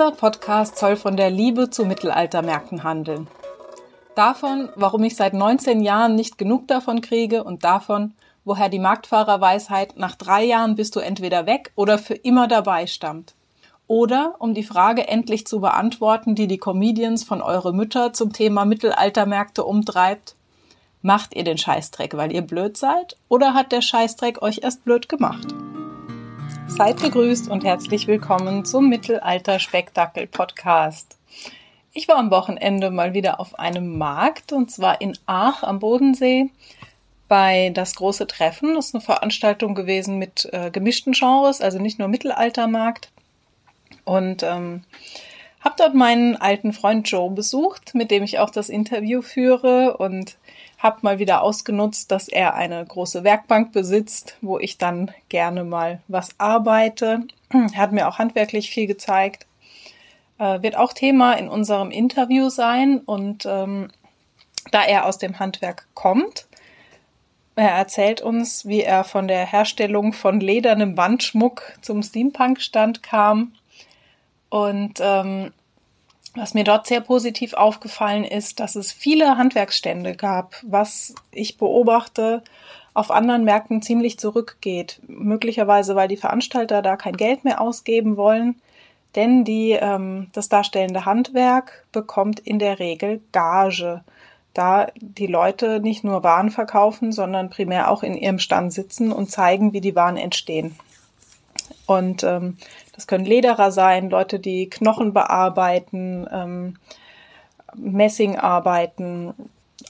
Dieser Podcast soll von der Liebe zu Mittelaltermärkten handeln. Davon, warum ich seit 19 Jahren nicht genug davon kriege und davon, woher die Marktfahrerweisheit nach drei Jahren bist du entweder weg oder für immer dabei stammt. Oder um die Frage endlich zu beantworten, die die Comedians von Eure Mütter zum Thema Mittelaltermärkte umtreibt. Macht ihr den Scheißdreck, weil ihr blöd seid? Oder hat der Scheißdreck euch erst blöd gemacht? Seid gegrüßt und herzlich willkommen zum Mittelalter-Spektakel-Podcast. Ich war am Wochenende mal wieder auf einem Markt und zwar in Aach am Bodensee bei Das große Treffen. Das ist eine Veranstaltung gewesen mit äh, gemischten Genres, also nicht nur Mittelaltermarkt. Und ähm, habe dort meinen alten Freund Joe besucht, mit dem ich auch das Interview führe und habe mal wieder ausgenutzt, dass er eine große Werkbank besitzt, wo ich dann gerne mal was arbeite. Er hat mir auch handwerklich viel gezeigt. Äh, wird auch Thema in unserem Interview sein und ähm, da er aus dem Handwerk kommt, er erzählt uns, wie er von der Herstellung von ledernem Wandschmuck zum Steampunk-Stand kam und ähm, was mir dort sehr positiv aufgefallen ist, dass es viele Handwerksstände gab, was ich beobachte auf anderen Märkten ziemlich zurückgeht. Möglicherweise, weil die Veranstalter da kein Geld mehr ausgeben wollen, denn die, ähm, das darstellende Handwerk bekommt in der Regel Gage, da die Leute nicht nur Waren verkaufen, sondern primär auch in ihrem Stand sitzen und zeigen, wie die Waren entstehen. Und ähm, das können Lederer sein, Leute, die Knochen bearbeiten, ähm, Messing arbeiten,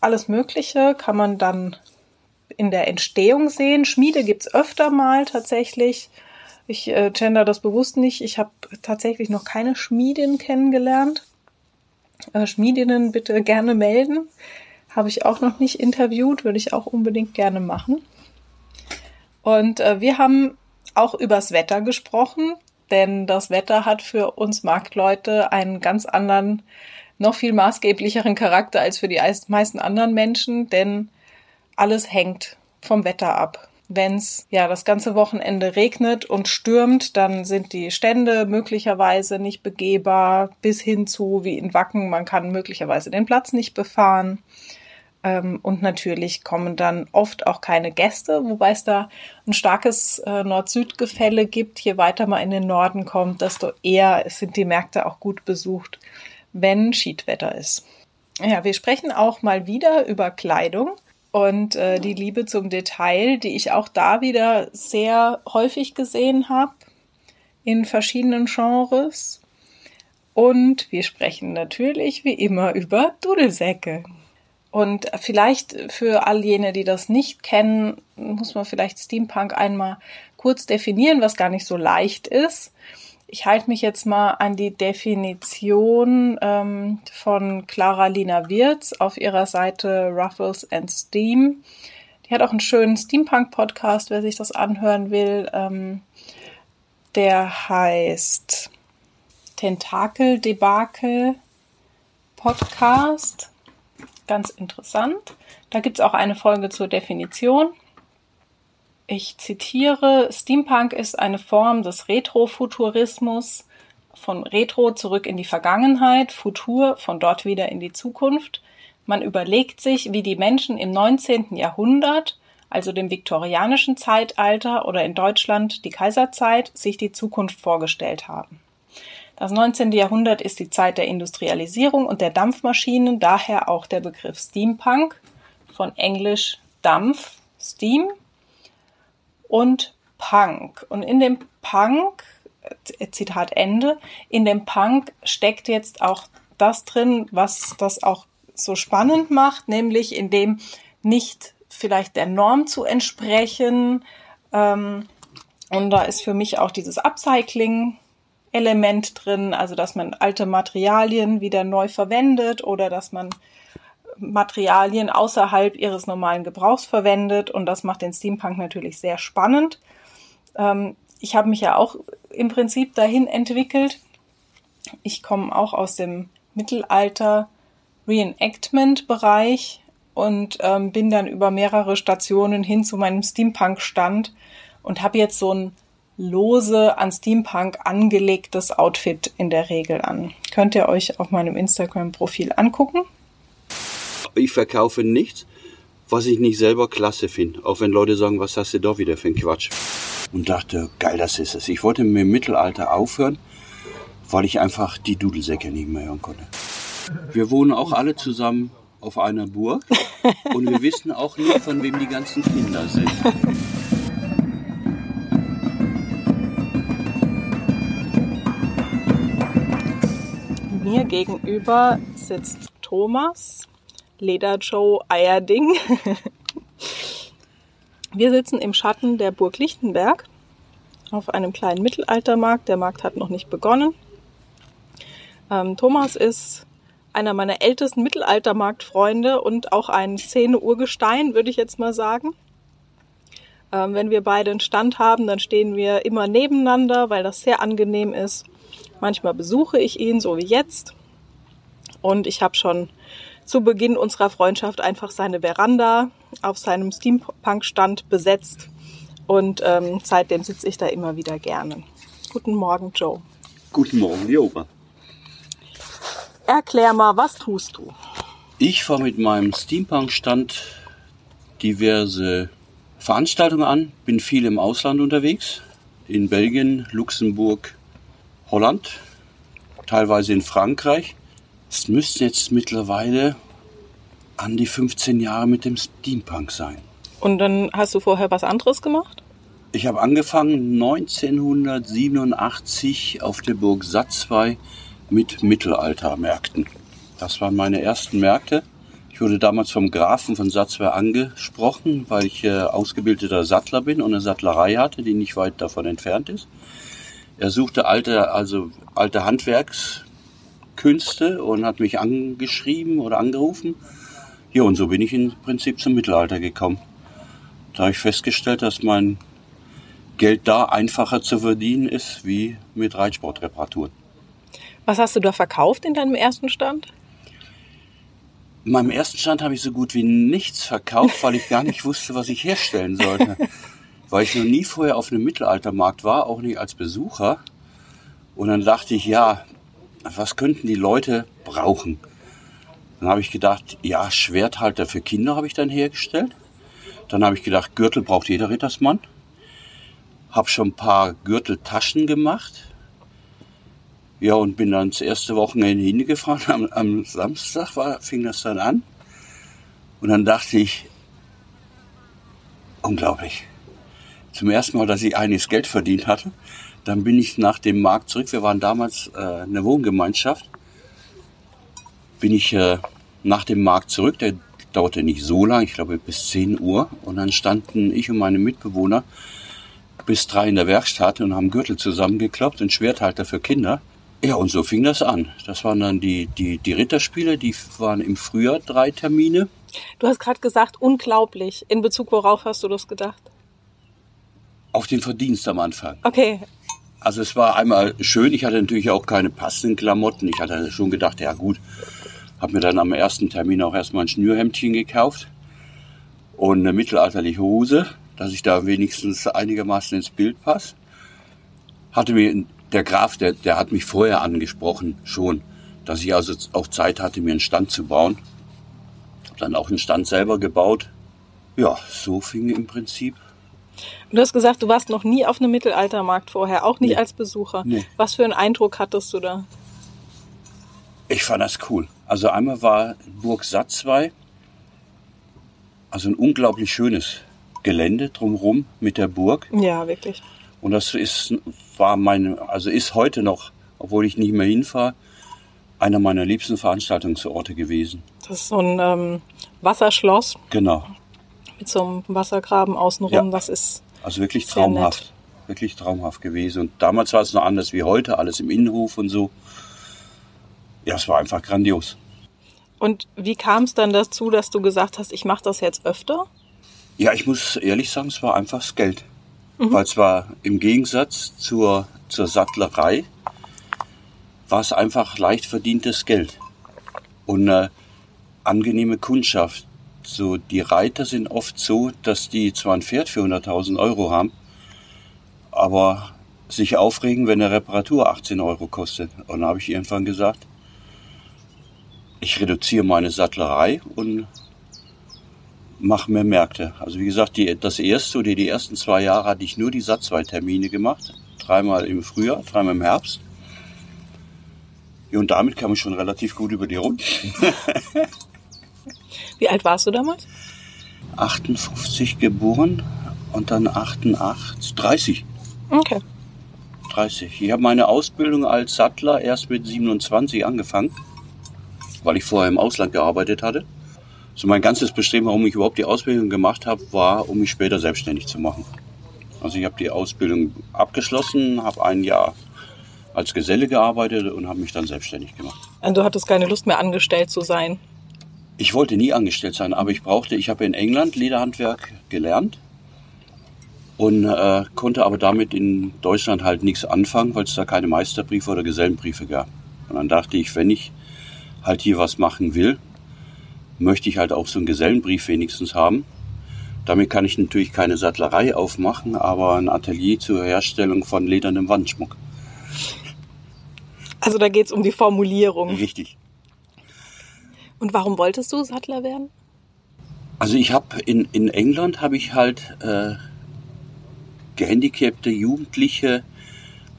alles Mögliche kann man dann in der Entstehung sehen. Schmiede gibt's öfter mal tatsächlich. Ich äh, gender das bewusst nicht. Ich habe tatsächlich noch keine Schmiedin kennengelernt. Äh, Schmiedinnen bitte gerne melden. Habe ich auch noch nicht interviewt, würde ich auch unbedingt gerne machen. Und äh, wir haben auch übers Wetter gesprochen denn das Wetter hat für uns Marktleute einen ganz anderen, noch viel maßgeblicheren Charakter als für die meisten anderen Menschen, denn alles hängt vom Wetter ab. Wenn es ja das ganze Wochenende regnet und stürmt, dann sind die Stände möglicherweise nicht begehbar, bis hin zu wie in Wacken, man kann möglicherweise den Platz nicht befahren. Ähm, und natürlich kommen dann oft auch keine Gäste, wobei es da ein starkes äh, Nord-Süd-Gefälle gibt. Je weiter man in den Norden kommt, desto eher sind die Märkte auch gut besucht, wenn Schiedwetter ist. Ja, wir sprechen auch mal wieder über Kleidung und äh, die Liebe zum Detail, die ich auch da wieder sehr häufig gesehen habe in verschiedenen Genres. Und wir sprechen natürlich wie immer über Dudelsäcke. Und vielleicht für all jene, die das nicht kennen, muss man vielleicht Steampunk einmal kurz definieren, was gar nicht so leicht ist. Ich halte mich jetzt mal an die Definition ähm, von Clara Lina Wirz auf ihrer Seite Ruffles and Steam. Die hat auch einen schönen Steampunk-Podcast, wer sich das anhören will. Ähm, der heißt Tentakel Debakel Podcast ganz interessant. Da gibt es auch eine Folge zur Definition. Ich zitiere, Steampunk ist eine Form des Retrofuturismus, von Retro zurück in die Vergangenheit, Futur von dort wieder in die Zukunft. Man überlegt sich, wie die Menschen im 19. Jahrhundert, also dem viktorianischen Zeitalter oder in Deutschland die Kaiserzeit, sich die Zukunft vorgestellt haben. Das 19. Jahrhundert ist die Zeit der Industrialisierung und der Dampfmaschinen, daher auch der Begriff Steampunk, von Englisch Dampf, Steam und Punk. Und in dem Punk, äh, Zitat Ende, in dem Punk steckt jetzt auch das drin, was das auch so spannend macht, nämlich in dem nicht vielleicht der Norm zu entsprechen. Ähm, und da ist für mich auch dieses Upcycling Element drin, also dass man alte Materialien wieder neu verwendet oder dass man Materialien außerhalb ihres normalen Gebrauchs verwendet und das macht den Steampunk natürlich sehr spannend. Ähm, ich habe mich ja auch im Prinzip dahin entwickelt. Ich komme auch aus dem Mittelalter Reenactment-Bereich und ähm, bin dann über mehrere Stationen hin zu meinem Steampunk-Stand und habe jetzt so ein lose an Steampunk angelegtes Outfit in der Regel an. Könnt ihr euch auf meinem Instagram-Profil angucken. Ich verkaufe nichts, was ich nicht selber klasse finde. Auch wenn Leute sagen, was hast du da wieder für ein Quatsch. Und dachte, geil, das ist es. Ich wollte mir im Mittelalter aufhören, weil ich einfach die Dudelsäcke nicht mehr hören konnte. Wir wohnen auch alle zusammen auf einer Burg und wir wissen auch nicht, von wem die ganzen Kinder sind. Mir gegenüber sitzt Thomas, Leder Joe Eierding. Wir sitzen im Schatten der Burg Lichtenberg auf einem kleinen Mittelaltermarkt. Der Markt hat noch nicht begonnen. Ähm, Thomas ist einer meiner ältesten Mittelaltermarktfreunde und auch ein Szene-Urgestein, würde ich jetzt mal sagen. Ähm, wenn wir beide einen Stand haben, dann stehen wir immer nebeneinander, weil das sehr angenehm ist. Manchmal besuche ich ihn, so wie jetzt. Und ich habe schon zu Beginn unserer Freundschaft einfach seine Veranda auf seinem Steampunk-Stand besetzt. Und ähm, seitdem sitze ich da immer wieder gerne. Guten Morgen, Joe. Guten Morgen, Joba. Erklär mal, was tust du? Ich fahre mit meinem Steampunk-Stand diverse Veranstaltungen an, bin viel im Ausland unterwegs, in Belgien, Luxemburg, Holland, teilweise in Frankreich. Es müssten jetzt mittlerweile an die 15 Jahre mit dem Steampunk sein. Und dann hast du vorher was anderes gemacht? Ich habe angefangen 1987 auf der Burg Satzwey mit Mittelaltermärkten. Das waren meine ersten Märkte. Ich wurde damals vom Grafen von Satzwey angesprochen, weil ich äh, ausgebildeter Sattler bin und eine Sattlerei hatte, die nicht weit davon entfernt ist. Er suchte alte, also alte Handwerkskünste und hat mich angeschrieben oder angerufen. Ja, und so bin ich im Prinzip zum Mittelalter gekommen. Da habe ich festgestellt, dass mein Geld da einfacher zu verdienen ist wie mit Reitsportreparaturen. Was hast du da verkauft in deinem ersten Stand? In meinem ersten Stand habe ich so gut wie nichts verkauft, weil ich gar nicht wusste, was ich herstellen sollte. weil ich noch nie vorher auf einem Mittelaltermarkt war, auch nicht als Besucher. Und dann dachte ich, ja, was könnten die Leute brauchen? Dann habe ich gedacht, ja, Schwerthalter für Kinder habe ich dann hergestellt. Dann habe ich gedacht, Gürtel braucht jeder Rittersmann. Habe schon ein paar Gürteltaschen gemacht ja, und bin dann das erste Wochenende hingefahren. Am, am Samstag war, fing das dann an. Und dann dachte ich, unglaublich. Zum ersten Mal, dass ich einiges Geld verdient hatte. Dann bin ich nach dem Markt zurück. Wir waren damals äh, eine Wohngemeinschaft. Bin ich äh, nach dem Markt zurück. Der dauerte nicht so lang, ich glaube bis 10 Uhr. Und dann standen ich und meine Mitbewohner bis drei in der Werkstatt und haben Gürtel zusammengekloppt und Schwerthalter für Kinder. Ja, und so fing das an. Das waren dann die, die, die Ritterspiele, die waren im Frühjahr drei Termine. Du hast gerade gesagt, unglaublich. In Bezug worauf hast du das gedacht? Auf den Verdienst am Anfang. Okay. Also es war einmal schön, ich hatte natürlich auch keine passenden Klamotten. Ich hatte schon gedacht, ja gut, habe mir dann am ersten Termin auch erstmal ein Schnürhemdchen gekauft und eine mittelalterliche Hose, dass ich da wenigstens einigermaßen ins Bild passe. Hatte mir der Graf, der, der hat mich vorher angesprochen, schon, dass ich also auch Zeit hatte, mir einen Stand zu bauen. Hab dann auch einen Stand selber gebaut. Ja, so fing im Prinzip. Du hast gesagt, du warst noch nie auf einem Mittelaltermarkt vorher, auch nicht Nee. als Besucher. Nee. Was für einen Eindruck hattest du da? Ich fand das cool. Also einmal war Burg Satzwey, also ein unglaublich schönes Gelände drumherum mit der Burg. Ja, wirklich. Und das ist, war meine, also ist heute noch, obwohl ich nicht mehr hinfahre, einer meiner liebsten Veranstaltungsorte gewesen. Das ist so ein ähm, Wasserschloss Genau. Mit so einem Wassergraben außenrum. Ja. Das ist Also wirklich Sehr nett. traumhaft. Wirklich traumhaft gewesen. Und damals war es noch anders wie heute, alles im Innenhof und so. Ja, es war einfach grandios. Und wie kam es dann dazu, dass du gesagt hast, ich mache das jetzt öfter? Ja, ich muss ehrlich sagen, es war einfach das Geld. Weil es war im Gegensatz zur, zur Sattlerei, war es einfach leicht verdientes Geld. Und äh, angenehme Kundschaft. So, die Reiter sind oft so, dass die zwar ein Pferd für 100.000 Euro haben, aber sich aufregen, wenn eine Reparatur 18 Euro kostet. Und dann habe ich irgendwann gesagt, ich reduziere meine Sattlerei und mache mehr Märkte. Also wie gesagt, die, das erste oder die ersten zwei Jahre hatte ich nur die Satzweitermine gemacht. Dreimal im Frühjahr, dreimal im Herbst. Und damit kam ich schon relativ gut über die Runden. Wie alt warst du damals? 58 geboren und dann 88, 30. Okay. 30. Ich habe meine Ausbildung als Sattler erst mit 27 angefangen, weil ich vorher im Ausland gearbeitet hatte. So mein ganzes Bestreben, warum ich überhaupt die Ausbildung gemacht habe, war, um mich später selbstständig zu machen. Also ich habe die Ausbildung abgeschlossen, habe ein Jahr als Geselle gearbeitet und habe mich dann selbstständig gemacht. Und du hattest keine Lust mehr angestellt zu sein? Ich wollte nie angestellt sein, aber ich brauchte, ich habe in England Lederhandwerk gelernt und äh, konnte aber damit in Deutschland halt nichts anfangen, weil es da keine Meisterbriefe oder Gesellenbriefe gab. Und dann dachte ich, wenn ich halt hier was machen will, möchte ich halt auch so einen Gesellenbrief wenigstens haben. Damit kann ich natürlich keine Sattlerei aufmachen, aber ein Atelier zur Herstellung von ledernem Wandschmuck. Also da geht es um die Formulierung. Richtig. Und warum wolltest du Sattler werden? Also ich habe in, in England habe ich halt äh, gehandicapte Jugendliche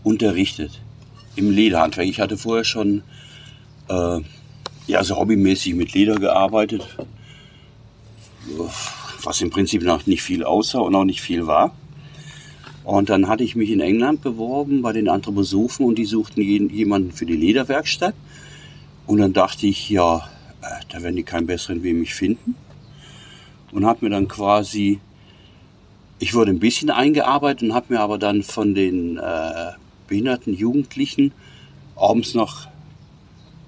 unterrichtet im Lederhandwerk. Ich hatte vorher schon äh, ja so hobbymäßig mit Leder gearbeitet, was im Prinzip noch nicht viel aussah und auch nicht viel war. Und dann hatte ich mich in England beworben bei den Anthroposophen und die suchten jemanden für die Lederwerkstatt. Und dann dachte ich, ja, da werden die keinen besseren wie mich finden. Und habe mir dann quasi, ich wurde ein bisschen eingearbeitet und habe mir aber dann von den äh, behinderten Jugendlichen abends noch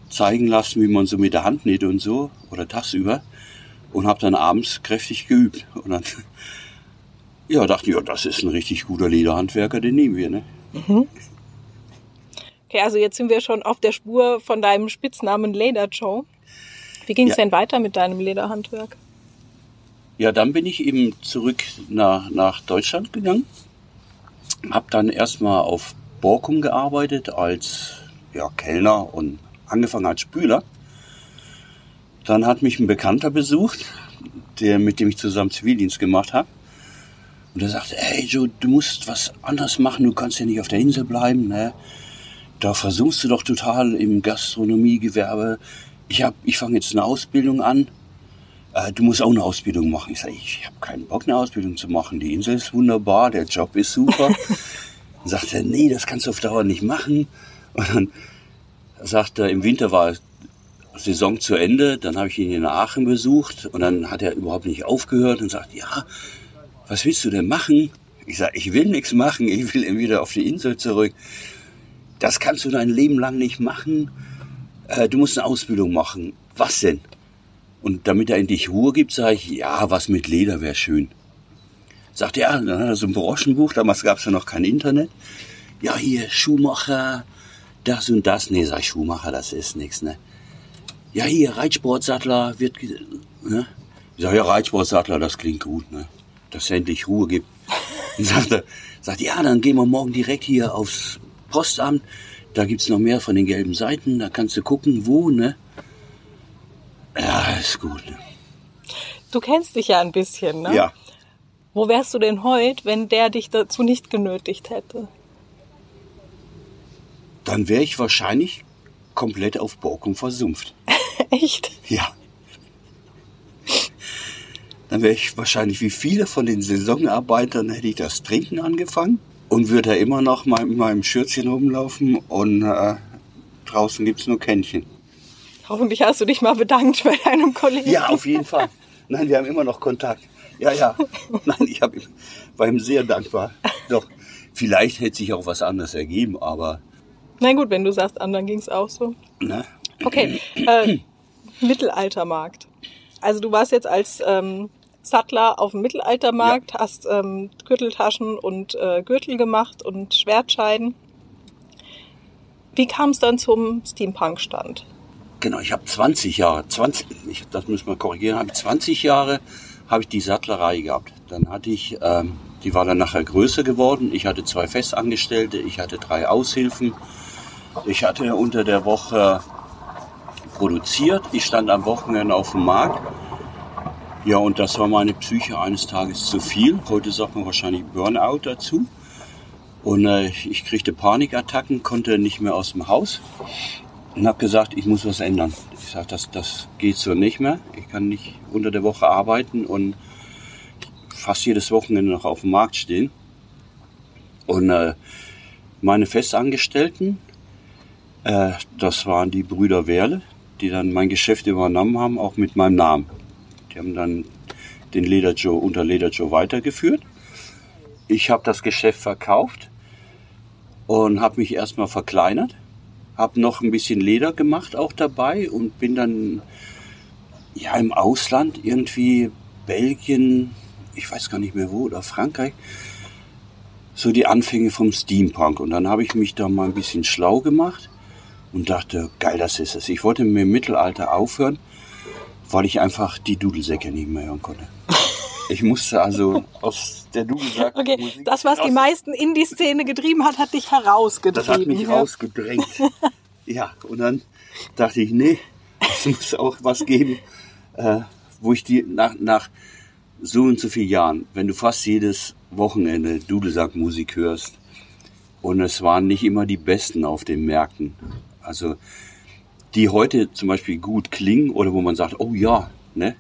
zeigen lassen, wie man so mit der Hand näht und so, oder tagsüber. Und habe dann abends kräftig geübt. Und dann ja, dachte ich, ja, das ist ein richtig guter Lederhandwerker, den nehmen wir, ne? Mhm. Okay, also jetzt sind wir schon auf der Spur von deinem Spitznamen Leder Joe. Wie ging es ja. denn weiter mit deinem Lederhandwerk? Ja, dann bin ich eben zurück nach, nach Deutschland gegangen. Hab dann erstmal auf Borkum gearbeitet als ja, Kellner und angefangen als Spüler. Dann hat mich ein Bekannter besucht, der, mit dem ich zusammen Zivildienst gemacht habe. Und er sagte, hey Joe, du musst was anderes machen, du kannst ja nicht auf der Insel bleiben. Ne? Da versuchst du doch total im Gastronomiegewerbe. Ich, hab, ich fange jetzt eine Ausbildung an. Äh, du musst auch eine Ausbildung machen. Ich sage, ich habe keinen Bock, eine Ausbildung zu machen. Die Insel ist wunderbar, der Job ist super. dann sagt er, nee, das kannst du auf Dauer nicht machen. Und dann sagt er, im Winter war Saison zu Ende, dann habe ich ihn in Aachen besucht und dann hat er überhaupt nicht aufgehört und sagt, ja, was willst du denn machen? Ich sage, ich will nichts machen, ich will wieder auf die Insel zurück. Das kannst du dein Leben lang nicht machen. Äh, du musst eine Ausbildung machen. Was denn? Und damit er endlich Ruhe gibt, sage ich, ja, was mit Leder wäre schön. Sagt er, ja, dann hat er so ein Broschenbuch, damals gab es ja noch kein Internet. Ja, hier, Schuhmacher, das und das. Nee, sag ich, Schuhmacher, das ist nichts, ne? Ja, hier, Reitsportsattler wird, ne? Ich sag, ja, Reitsportsattler, das klingt gut, ne? dass es endlich Ruhe gibt. Und sagte, sagt, ja, dann gehen wir morgen direkt hier aufs Postamt. Da gibt's noch mehr von den gelben Seiten. Da kannst du gucken, wo, ne? Ja, ist gut. Ne? Du kennst dich ja ein bisschen, ne? Ja. Wo wärst du denn heute, wenn der dich dazu nicht genötigt hätte? Dann wäre ich wahrscheinlich komplett auf Borkum versumpft. Echt? Ja dann wäre ich wahrscheinlich wie viele von den Saisonarbeitern, hätte ich das Trinken angefangen und würde da immer noch mal in meinem Schürzchen rumlaufen und äh, draußen es nur Kännchen. Hoffentlich hast du dich mal bedankt bei deinem Kollegen. Ja, auf jeden Fall. Nein, wir haben immer noch Kontakt. Ja, ja. Nein, ich hab, war ihm sehr dankbar. Doch, vielleicht hätte sich auch was anderes ergeben, aber. Na gut, wenn du sagst, anderen ging es auch so. Na? Okay. Äh, Mittelaltermarkt. Also du warst jetzt als ähm, Sattler auf dem Mittelaltermarkt, ja. hast ähm, Gürteltaschen und äh, Gürtel gemacht und Schwertscheiden. Wie kam es dann zum Steampunk-Stand? Genau, ich habe 20 Jahre, 20, ich, das müssen wir korrigieren, habe 20 Jahre habe ich die Sattlerei gehabt. Dann hatte ich ähm, Die war dann nachher größer geworden. Ich hatte zwei Festangestellte, ich hatte drei Aushilfen. Ich hatte unter der Woche produziert. Ich stand am Wochenende auf dem Markt. Ja, und das war meine Psyche eines Tages zu viel. Heute sagt man wahrscheinlich Burnout dazu. Und äh, ich kriegte Panikattacken, konnte nicht mehr aus dem Haus und habe gesagt, ich muss was ändern. Ich sage, das, das geht so nicht mehr. Ich kann nicht unter der Woche arbeiten und fast jedes Wochenende noch auf dem Markt stehen. Und äh, meine Festangestellten, äh, das waren die Brüder Werle, die dann mein Geschäft übernommen haben, auch mit meinem Namen. Die haben dann den Leder Joe unter Leder Joe weitergeführt. Ich habe das Geschäft verkauft und habe mich erstmal verkleinert, habe noch ein bisschen Leder gemacht auch dabei und bin dann ja im Ausland irgendwie Belgien, ich weiß gar nicht mehr wo oder Frankreich, so die Anfänge vom Steampunk und dann habe ich mich da mal ein bisschen schlau gemacht und dachte, geil, das ist es. Ich wollte mir im Mittelalter aufhören, weil ich einfach die Dudelsäcke nicht mehr hören konnte. Ich musste also aus der Dudelsack. Okay, Musik das, was die meisten in die Szene getrieben hat, hat dich herausgetrieben. Das hat mich ja. rausgedrängt. ja, und dann dachte ich, nee, es muss auch was geben, äh, wo ich die nach, nach so und so vielen Jahren, wenn du fast jedes Wochenende Dudelsackmusik hörst, und es waren nicht immer die besten auf den Märkten. Also die heute zum Beispiel gut klingen oder wo man sagt, oh ja, ne?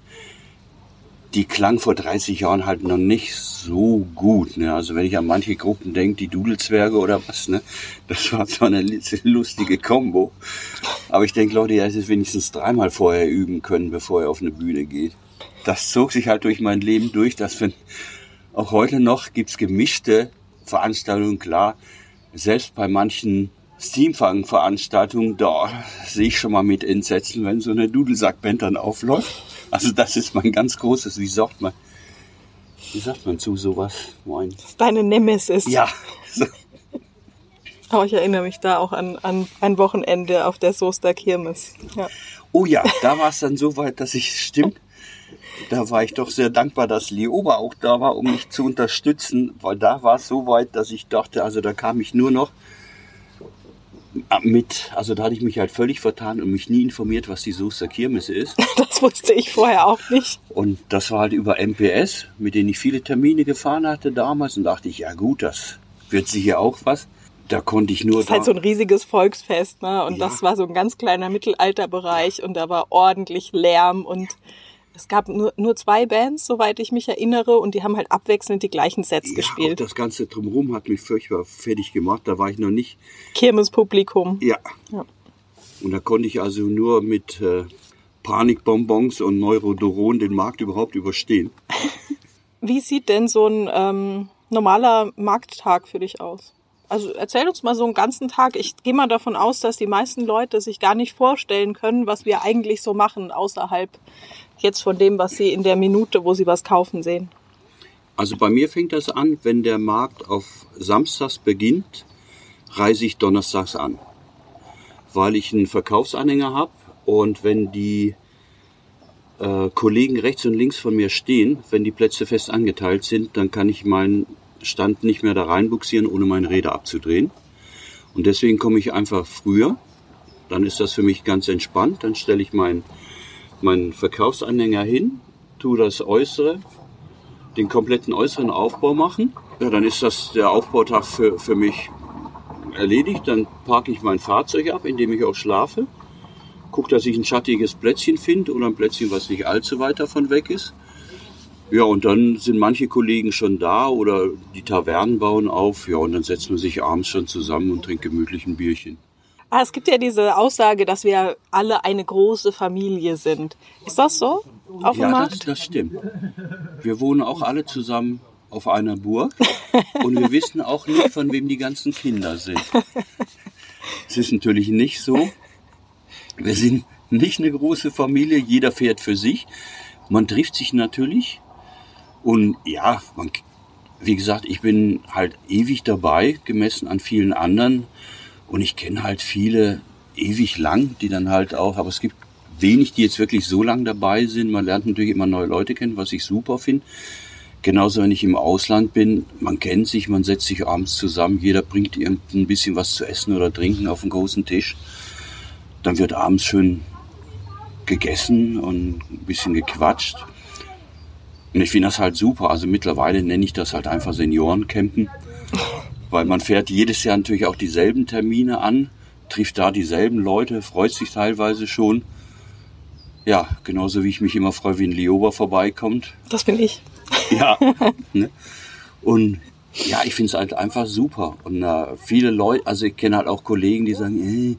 Die klang vor 30 Jahren halt noch nicht so gut. Ne? Also wenn ich an manche Gruppen denke, die Dudelzwerge oder was, ne? Das war zwar eine lustige Combo. Aber ich denke, Leute, ihr hättet wenigstens dreimal vorher üben können, bevor ihr auf eine Bühne geht. Das zog sich halt durch mein Leben durch, dass wenn auch heute noch gibt's gemischte Veranstaltungen, klar. Selbst bei manchen Steamfang-Veranstaltung, da sehe ich schon mal mit Entsetzen, wenn so eine Dudelsackband dann aufläuft. Also das ist mein ganz großes, wie sagt man, wie sagt man zu sowas? Moin. Das ist deine Nemesis. Ja. So. Aber ich erinnere mich da auch an, an ein Wochenende auf der Soester Kirmes. Ja. Oh ja, da war es dann so weit, dass ich, stimmt, da war ich doch sehr dankbar, dass Leoba auch da war, um mich zu unterstützen, weil da war es so weit, dass ich dachte, also da kam ich nur noch mit, also da hatte ich mich halt völlig vertan und mich nie informiert, was die Soester Kirmes ist. Das wusste ich vorher auch nicht. Und das war halt über MPS, mit denen ich viele Termine gefahren hatte damals und dachte ich, ja gut, das wird sicher auch was. Da konnte ich nur. Das ist halt so ein riesiges Volksfest, ne? Und ja. das war so ein ganz kleiner Mittelalterbereich und da war ordentlich Lärm und es gab nur, nur zwei Bands, soweit ich mich erinnere, und die haben halt abwechselnd die gleichen Sets ja, gespielt. Auch das ganze Drumherum hat mich furchtbar fertig gemacht. Da war ich noch nicht. Kirmespublikum. Ja. ja. Und da konnte ich also nur mit äh, Panikbonbons und Neurodoron den Markt überhaupt überstehen. Wie sieht denn so ein ähm, normaler Markttag für dich aus? Also erzähl uns mal so einen ganzen Tag. Ich gehe mal davon aus, dass die meisten Leute sich gar nicht vorstellen können, was wir eigentlich so machen außerhalb jetzt von dem, was sie in der Minute, wo sie was kaufen, sehen? Also bei mir fängt das an, wenn der Markt auf Samstags beginnt, reise ich donnerstags an, weil ich einen Verkaufsanhänger habe und wenn die äh, Kollegen rechts und links von mir stehen, wenn die Plätze fest angeteilt sind, dann kann ich meinen Stand nicht mehr da reinbuxieren, ohne meine Räder abzudrehen. Und deswegen komme ich einfach früher. Dann ist das für mich ganz entspannt. Dann stelle ich meinen meinen Verkaufsanhänger hin, tue das Äußere, den kompletten äußeren Aufbau machen. Ja, dann ist das der Aufbautag für, für mich erledigt. Dann parke ich mein Fahrzeug ab, in dem ich auch schlafe. Gucke, dass ich ein schattiges Plätzchen finde oder ein Plätzchen, was nicht allzu weit davon weg ist. Ja, und dann sind manche Kollegen schon da oder die Tavernen bauen auf. Ja, und dann setzt man sich abends schon zusammen und trinkt gemütlich ein Bierchen. Ah, es gibt ja diese Aussage, dass wir alle eine große Familie sind. Ist das so? Auf ja, Markt? Das, das stimmt. Wir wohnen auch alle zusammen auf einer Burg und wir wissen auch nicht, von wem die ganzen Kinder sind. Es ist natürlich nicht so. Wir sind nicht eine große Familie, jeder fährt für sich. Man trifft sich natürlich und ja, man, wie gesagt, ich bin halt ewig dabei, gemessen an vielen anderen. Und ich kenne halt viele ewig lang, die dann halt auch, aber es gibt wenig, die jetzt wirklich so lang dabei sind. Man lernt natürlich immer neue Leute kennen, was ich super finde. Genauso, wenn ich im Ausland bin, man kennt sich, man setzt sich abends zusammen, jeder bringt irgendein bisschen was zu essen oder trinken auf den großen Tisch. Dann wird abends schön gegessen und ein bisschen gequatscht. Und ich finde das halt super. Also mittlerweile nenne ich das halt einfach Seniorencampen, weil man fährt jedes Jahr natürlich auch dieselben Termine an, trifft da dieselben Leute, freut sich teilweise schon. Ja, genauso wie ich mich immer freue, wie ein Lioba vorbeikommt. Das bin ich. Ja. ne? Und ja, ich finde es halt einfach super. Und äh, viele Leute, also ich kenne halt auch Kollegen, die sagen, ey,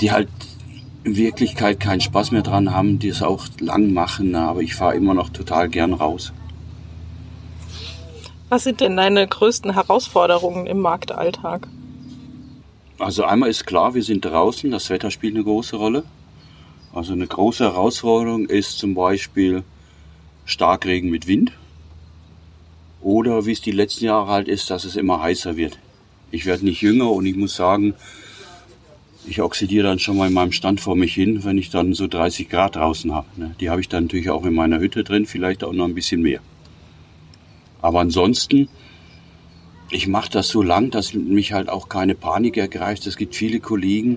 die halt in Wirklichkeit keinen Spaß mehr dran haben, die es auch lang machen, aber ich fahre immer noch total gern raus. Was sind denn deine größten Herausforderungen im Marktalltag? Also einmal ist klar, wir sind draußen, das Wetter spielt eine große Rolle. Also eine große Herausforderung ist zum Beispiel Starkregen mit Wind. Oder wie es die letzten Jahre halt ist, dass es immer heißer wird. Ich werde nicht jünger und ich muss sagen, ich oxidiere dann schon mal in meinem Stand vor mich hin, wenn ich dann so 30 Grad draußen habe. Ne? Die habe ich dann natürlich auch in meiner Hütte drin, vielleicht auch noch ein bisschen mehr. Aber ansonsten, ich mache das so lang, dass mich halt auch keine Panik ergreift. Es gibt viele Kollegen,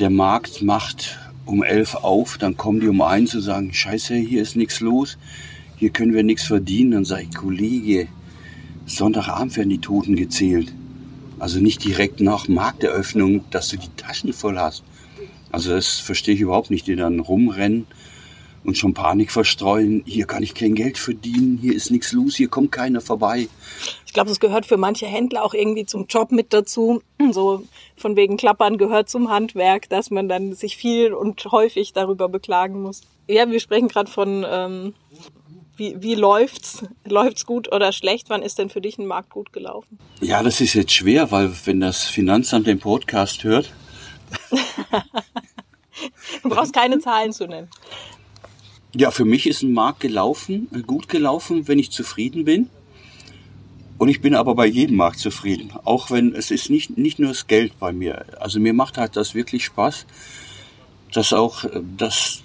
der Markt macht um elf auf, dann kommen die um eins und sagen, scheiße, hier ist nichts los, hier können wir nichts verdienen. Dann sage ich, Kollege, Sonntagabend werden die Toten gezählt. Also nicht direkt nach Markteröffnung, dass du die Taschen voll hast. Also das verstehe ich überhaupt nicht, die dann rumrennen und schon Panik verstreuen. Hier kann ich kein Geld verdienen, hier ist nichts los, hier kommt keiner vorbei. Ich glaube, das gehört für manche Händler auch irgendwie zum Job mit dazu. So von wegen Klappern gehört zum Handwerk, dass man dann sich viel und häufig darüber beklagen muss. Ja, wir sprechen gerade von ähm, wie, wie läuft's? Läuft's gut oder schlecht? Wann ist denn für dich ein Markt gut gelaufen? Ja, das ist jetzt schwer, weil wenn das Finanzamt den Podcast hört. du brauchst keine Zahlen zu nennen. Ja, für mich ist ein Markt gelaufen, äh, gut gelaufen, wenn ich zufrieden bin. Und ich bin aber bei jedem Markt zufrieden. Auch wenn es ist nicht, nicht nur das Geld bei mir. Also mir macht halt das wirklich Spaß, dass auch äh, das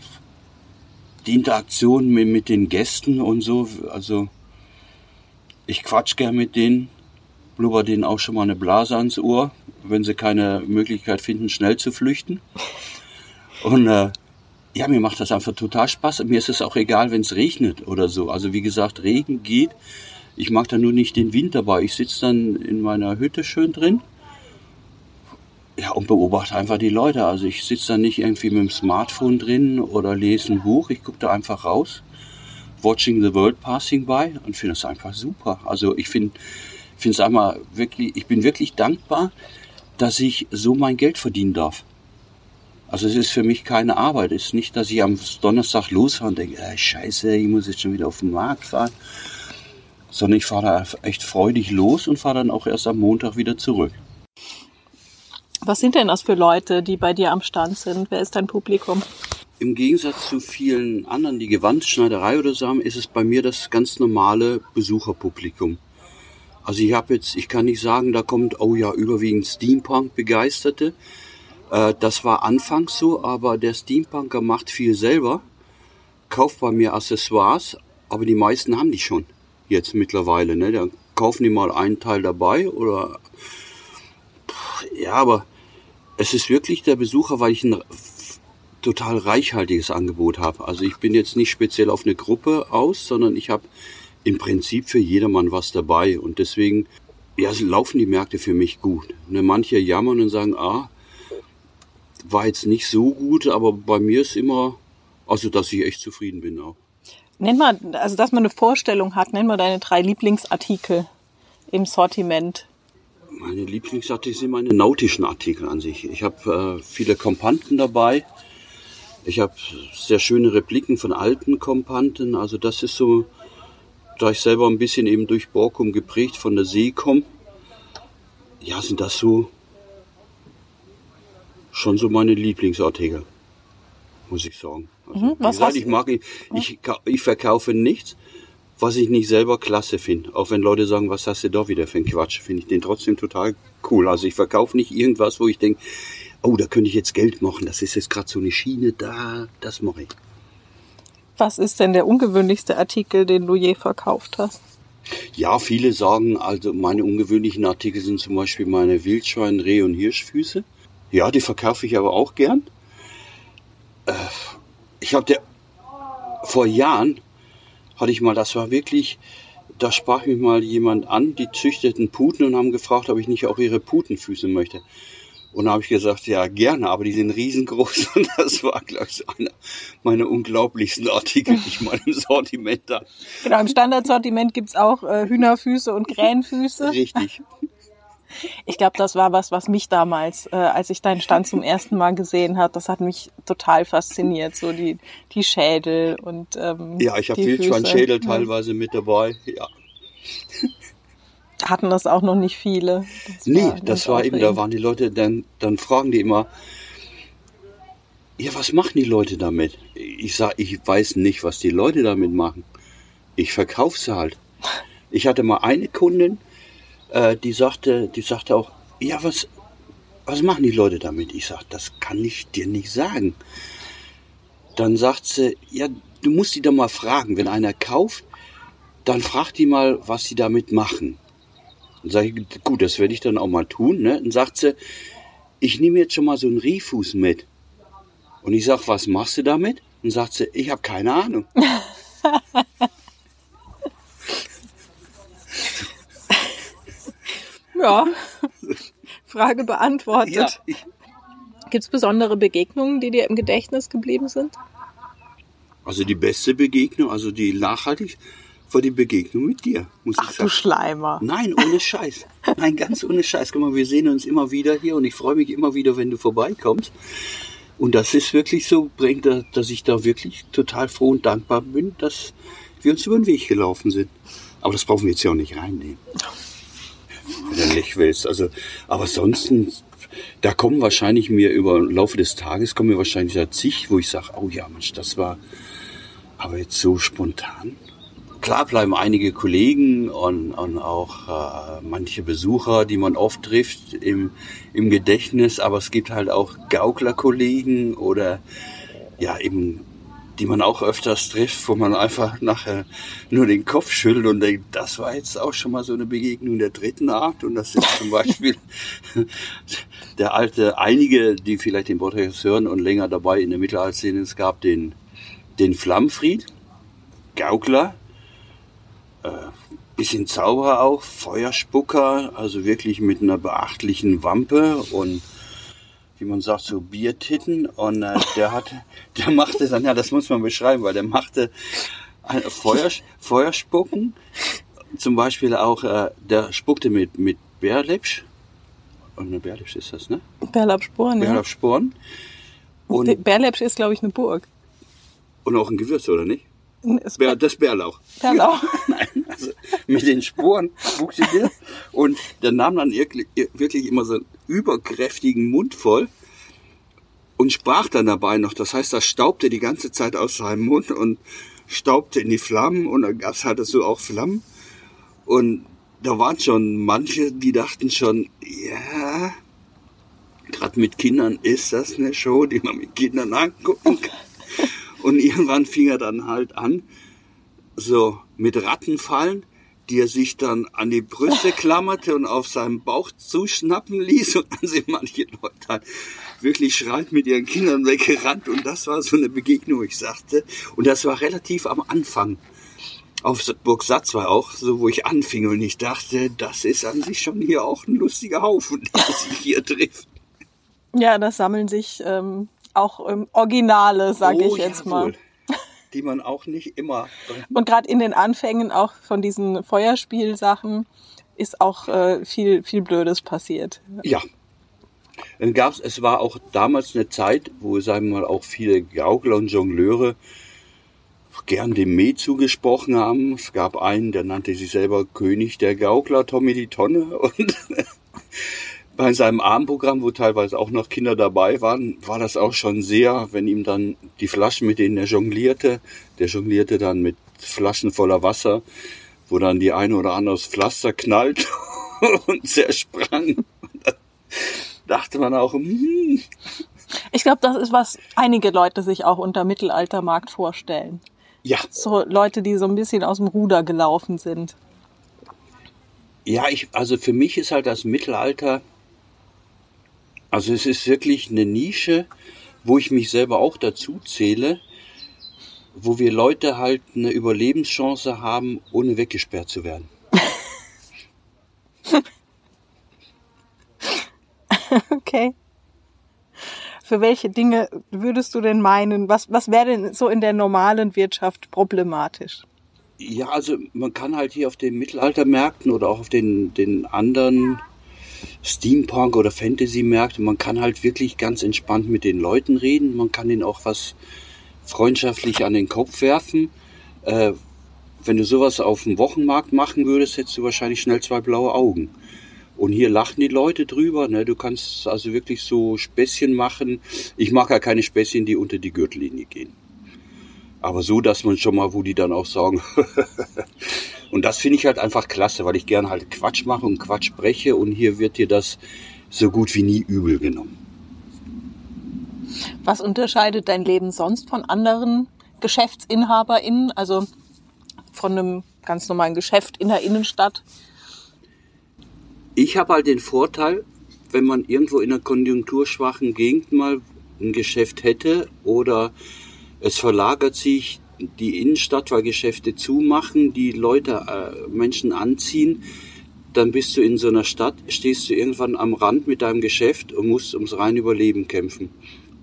die Interaktion mit, mit den Gästen und so, also ich quatsch gern mit denen, blubber denen auch schon mal eine Blase ans Ohr, wenn sie keine Möglichkeit finden, schnell zu flüchten. Und äh, ja, mir macht das einfach total Spaß. Mir ist es auch egal, wenn es regnet oder so. Also wie gesagt, Regen geht. Ich mag da nur nicht den Wind dabei. Ich sitze dann in meiner Hütte schön drin ja, und beobachte einfach die Leute. Also ich sitze da nicht irgendwie mit dem Smartphone drin oder lese ein Buch. Ich gucke da einfach raus, watching the world passing by und finde es einfach super. Also ich finde finde es einmal wirklich, ich bin wirklich dankbar, dass ich so mein Geld verdienen darf. Also es ist für mich keine Arbeit. Es ist nicht, dass ich am Donnerstag losfahre und denke, äh, scheiße, ich muss jetzt schon wieder auf den Markt fahren. Sondern ich fahre da echt freudig los und fahre dann auch erst am Montag wieder zurück. Was sind denn das für Leute, die bei dir am Stand sind? Wer ist dein Publikum? Im Gegensatz zu vielen anderen, die Gewandschneiderei oder so haben, ist es bei mir das ganz normale Besucherpublikum. Also ich habe jetzt, ich kann nicht sagen, da kommt, oh ja, überwiegend Steampunk-Begeisterte. Äh, das war anfangs so, aber der Steampunker macht viel selber, kauft bei mir Accessoires, aber die meisten haben die schon jetzt mittlerweile. Ne? Da kaufen die mal einen Teil dabei oder ja, aber es ist wirklich der Besucher, weil ich ein total reichhaltiges Angebot habe. Also ich bin jetzt nicht speziell auf eine Gruppe aus, sondern ich habe im Prinzip für jedermann was dabei. Und deswegen ja, laufen die Märkte für mich gut. Ne, manche jammern und sagen, ah, war jetzt nicht so gut, aber bei mir ist immer, also dass ich echt zufrieden bin auch. Nenn mal, also dass man eine Vorstellung hat, nenn mal deine drei Lieblingsartikel im Sortiment. Meine Lieblingsartikel sind meine nautischen Artikel an sich. Ich habe äh, viele Kompanten dabei. Ich habe sehr schöne Repliken von alten Kompanten. Also das ist so, da ich selber ein bisschen eben durch Borkum geprägt von der See komme, ja, sind das so schon so meine Lieblingsartikel, muss ich sagen. Also, mhm, was gesagt, ich mag, ich, ich, ich verkaufe nichts was ich nicht selber klasse finde. Auch wenn Leute sagen, was hast du da wieder für ein Quatsch, finde ich den trotzdem total cool. Also ich verkaufe nicht irgendwas, wo ich denke, oh, da könnte ich jetzt Geld machen. Das ist jetzt gerade so eine Schiene da, das mache ich. Was ist denn der ungewöhnlichste Artikel, den du je verkauft hast? Ja, viele sagen, also meine ungewöhnlichen Artikel sind zum Beispiel meine Wildschwein, Reh- und Hirschfüße. Ja, die verkaufe ich aber auch gern. Äh, ich habe vor Jahren hatte ich mal, das war wirklich, da sprach mich mal jemand an, die züchteten Puten und haben gefragt, ob ich nicht auch ihre Putenfüße möchte. Und da habe ich gesagt, ja, gerne, aber die sind riesengroß. Und das war, glaube ich, einer meiner unglaublichsten Artikel, die ich mal im Sortiment habe. Genau, im Standardsortiment gibt's auch äh, Hühnerfüße und Krähenfüße. Richtig. Ich glaube, das war was, was mich damals, äh, als ich deinen Stand zum ersten Mal gesehen habe, das hat mich total fasziniert. So die, die Schädel und ähm, Ja, ich habe Wildschweinschädel ja. teilweise mit dabei. Ja. Hatten das auch noch nicht viele. Das nee, war das war eben, da waren die Leute, dann, dann fragen die immer, ja, was machen die Leute damit? Ich sag, ich weiß nicht, was die Leute damit machen. Ich verkaufe sie halt. Ich hatte mal eine Kundin, äh, die sagte, die sagte auch, ja, was, was machen die Leute damit? Ich sag, das kann ich dir nicht sagen. Dann sagt sie, ja, du musst die doch mal fragen. Wenn einer kauft, dann frag die mal, was sie damit machen. Dann sage ich, gut, das werde ich dann auch mal tun. Ne? Dann sagt sie, ich nehme jetzt schon mal so einen Riefuß mit. Und ich sag, was machst du damit? Und sagt sie, ich habe keine Ahnung. ja, Frage beantwortet. Ja, Gibt es besondere Begegnungen, die dir im Gedächtnis geblieben sind? Also die beste Begegnung, also die nachhaltig, war die Begegnung mit dir, muss Ach, ich sagen. Du Schleimer. Nein, ohne Scheiß. Nein, ganz ohne Scheiß. Guck mal, wir sehen uns immer wieder hier und ich freue mich immer wieder, wenn du vorbeikommst. Und das ist wirklich so, bringt, dass ich da wirklich total froh und dankbar bin, dass wir uns über den Weg gelaufen sind. Aber das brauchen wir jetzt ja auch nicht reinnehmen. Wenn du nicht willst. Also, aber ansonsten, da kommen wahrscheinlich mir über im Laufe des Tages kommen mir wahrscheinlich da zig, wo ich sage, oh ja, Mensch, das war aber jetzt so spontan. Klar bleiben einige Kollegen und, und auch äh, manche Besucher, die man oft trifft, im, im Gedächtnis, aber es gibt halt auch Gauklerkollegen oder ja eben, die man auch öfters trifft, wo man einfach nachher nur den Kopf schüttelt und denkt, das war jetzt auch schon mal so eine Begegnung der dritten Art. Und das ist zum Beispiel der alte, einige, die vielleicht den Podcast hören und länger dabei in der Mittelalterszene, es gab den, den Flammfried, Gaukler, äh, bisschen Zauberer auch, Feuerspucker, also wirklich mit einer beachtlichen Wampe und wie man sagt, so Biertitten. Und äh, der hat, der machte dann, ja, das muss man beschreiben, weil der machte Feuer, Feuerspucken. Zum Beispiel auch, äh, der spuckte mit, mit Bärlepsch. Und eine Bärlepsch ist das, ne? Bärlapsporen, ja. Bärlapsporen. Und Bärlepsch ist, glaube ich, eine Burg. Und auch ein Gewürz, oder nicht? Das, Bär, das Bärlauch. Bärlauch. Nein, also mit den Sporen wuchs sie dir. Und der nahm dann wirklich immer so überkräftigen Mund voll und sprach dann dabei noch. Das heißt, das staubte die ganze Zeit aus seinem Mund und staubte in die Flammen und dann gab's halt so auch Flammen. Und da waren schon manche, die dachten schon, ja, gerade mit Kindern ist das eine Show, die man mit Kindern angucken kann. Und irgendwann fing er dann halt an, so mit Rattenfallen, die er sich dann an die Brüste klammerte und auf seinem Bauch zuschnappen ließ und dann sind manche Leute halt wirklich schreiend mit ihren Kindern weggerannt und das war so eine Begegnung, ich sagte. Und das war relativ am Anfang. Auf Burg Satz war auch so, wo ich anfing und ich dachte, das ist an sich schon hier auch ein lustiger Haufen, der sich hier trifft. Ja, das sammeln sich ähm, auch ähm, Originale, sage oh, ich jetzt jawohl. mal. Die man auch nicht immer. Und gerade in den Anfängen auch von diesen Feuerspielsachen ist auch äh, viel, viel Blödes passiert. Ja. Dann gab's, es war auch damals eine Zeit, wo, sagen wir mal, auch viele Gaukler und Jongleure gern dem Mee zugesprochen haben. Es gab einen, der nannte sich selber König der Gaukler, Tommy die Tonne. Und bei seinem Abendprogramm, wo teilweise auch noch Kinder dabei waren, war das auch schon sehr, wenn ihm dann die Flaschen, mit denen er jonglierte, der jonglierte dann mit Flaschen voller Wasser, wo dann die eine oder andere das Pflaster knallt und zersprang. Da dachte man auch, hm. Ich glaube, das ist, was einige Leute sich auch unter Mittelaltermarkt vorstellen. Ja. So Leute, die so ein bisschen aus dem Ruder gelaufen sind. Ja, ich, also für mich ist halt das Mittelalter, also es ist wirklich eine Nische, wo ich mich selber auch dazu zähle, wo wir Leute halt eine Überlebenschance haben, ohne weggesperrt zu werden. okay. Für welche Dinge würdest du denn meinen, was, was wäre denn so in der normalen Wirtschaft problematisch? Ja, also man kann halt hier auf den Mittelaltermärkten oder auch auf den, den anderen Steampunk- oder Fantasy-Märkten, man kann halt wirklich ganz entspannt mit den Leuten reden. Man kann ihnen auch was freundschaftlich an den Kopf werfen. Äh, wenn du sowas auf dem Wochenmarkt machen würdest, hättest du wahrscheinlich schnell zwei blaue Augen. Und hier lachen die Leute drüber. Ne? Du kannst also wirklich so Späßchen machen. Ich mag ja keine Späßchen, die unter die Gürtellinie gehen. Aber so, dass man schon mal, wo die dann auch sagen. und das finde ich halt einfach klasse, weil ich gern halt Quatsch mache und Quatsch spreche. Und hier wird dir das so gut wie nie übel genommen. Was unterscheidet dein Leben sonst von anderen GeschäftsinhaberInnen? Also von einem ganz normalen Geschäft in der Innenstadt? Ich habe halt den Vorteil, wenn man irgendwo in einer konjunkturschwachen Gegend mal ein Geschäft hätte oder es verlagert sich die Innenstadt, weil Geschäfte zumachen, die Leute, äh, Menschen anziehen, dann bist du in so einer Stadt, stehst du irgendwann am Rand mit deinem Geschäft und musst ums reine Überleben kämpfen.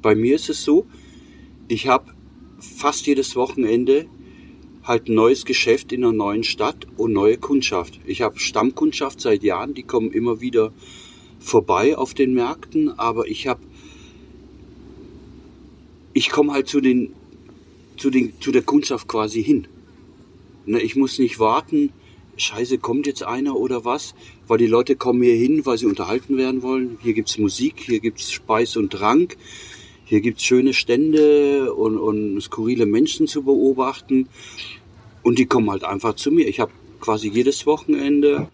Bei mir ist es so, ich habe fast jedes Wochenende halt ein neues Geschäft in einer neuen Stadt und neue Kundschaft. Ich habe Stammkundschaft seit Jahren, die kommen immer wieder vorbei auf den Märkten, aber ich habe ich komme halt zu den zu den zu der Kundschaft quasi hin. Ne, ich muss nicht warten, Scheiße, kommt jetzt einer oder was, weil die Leute kommen hier hin, weil sie unterhalten werden wollen. Hier gibt's Musik, hier gibt's Speis und Trank, hier gibt's schöne Stände und, und skurrile Menschen zu beobachten. Und die kommen halt einfach zu mir. Ich habe quasi jedes Wochenende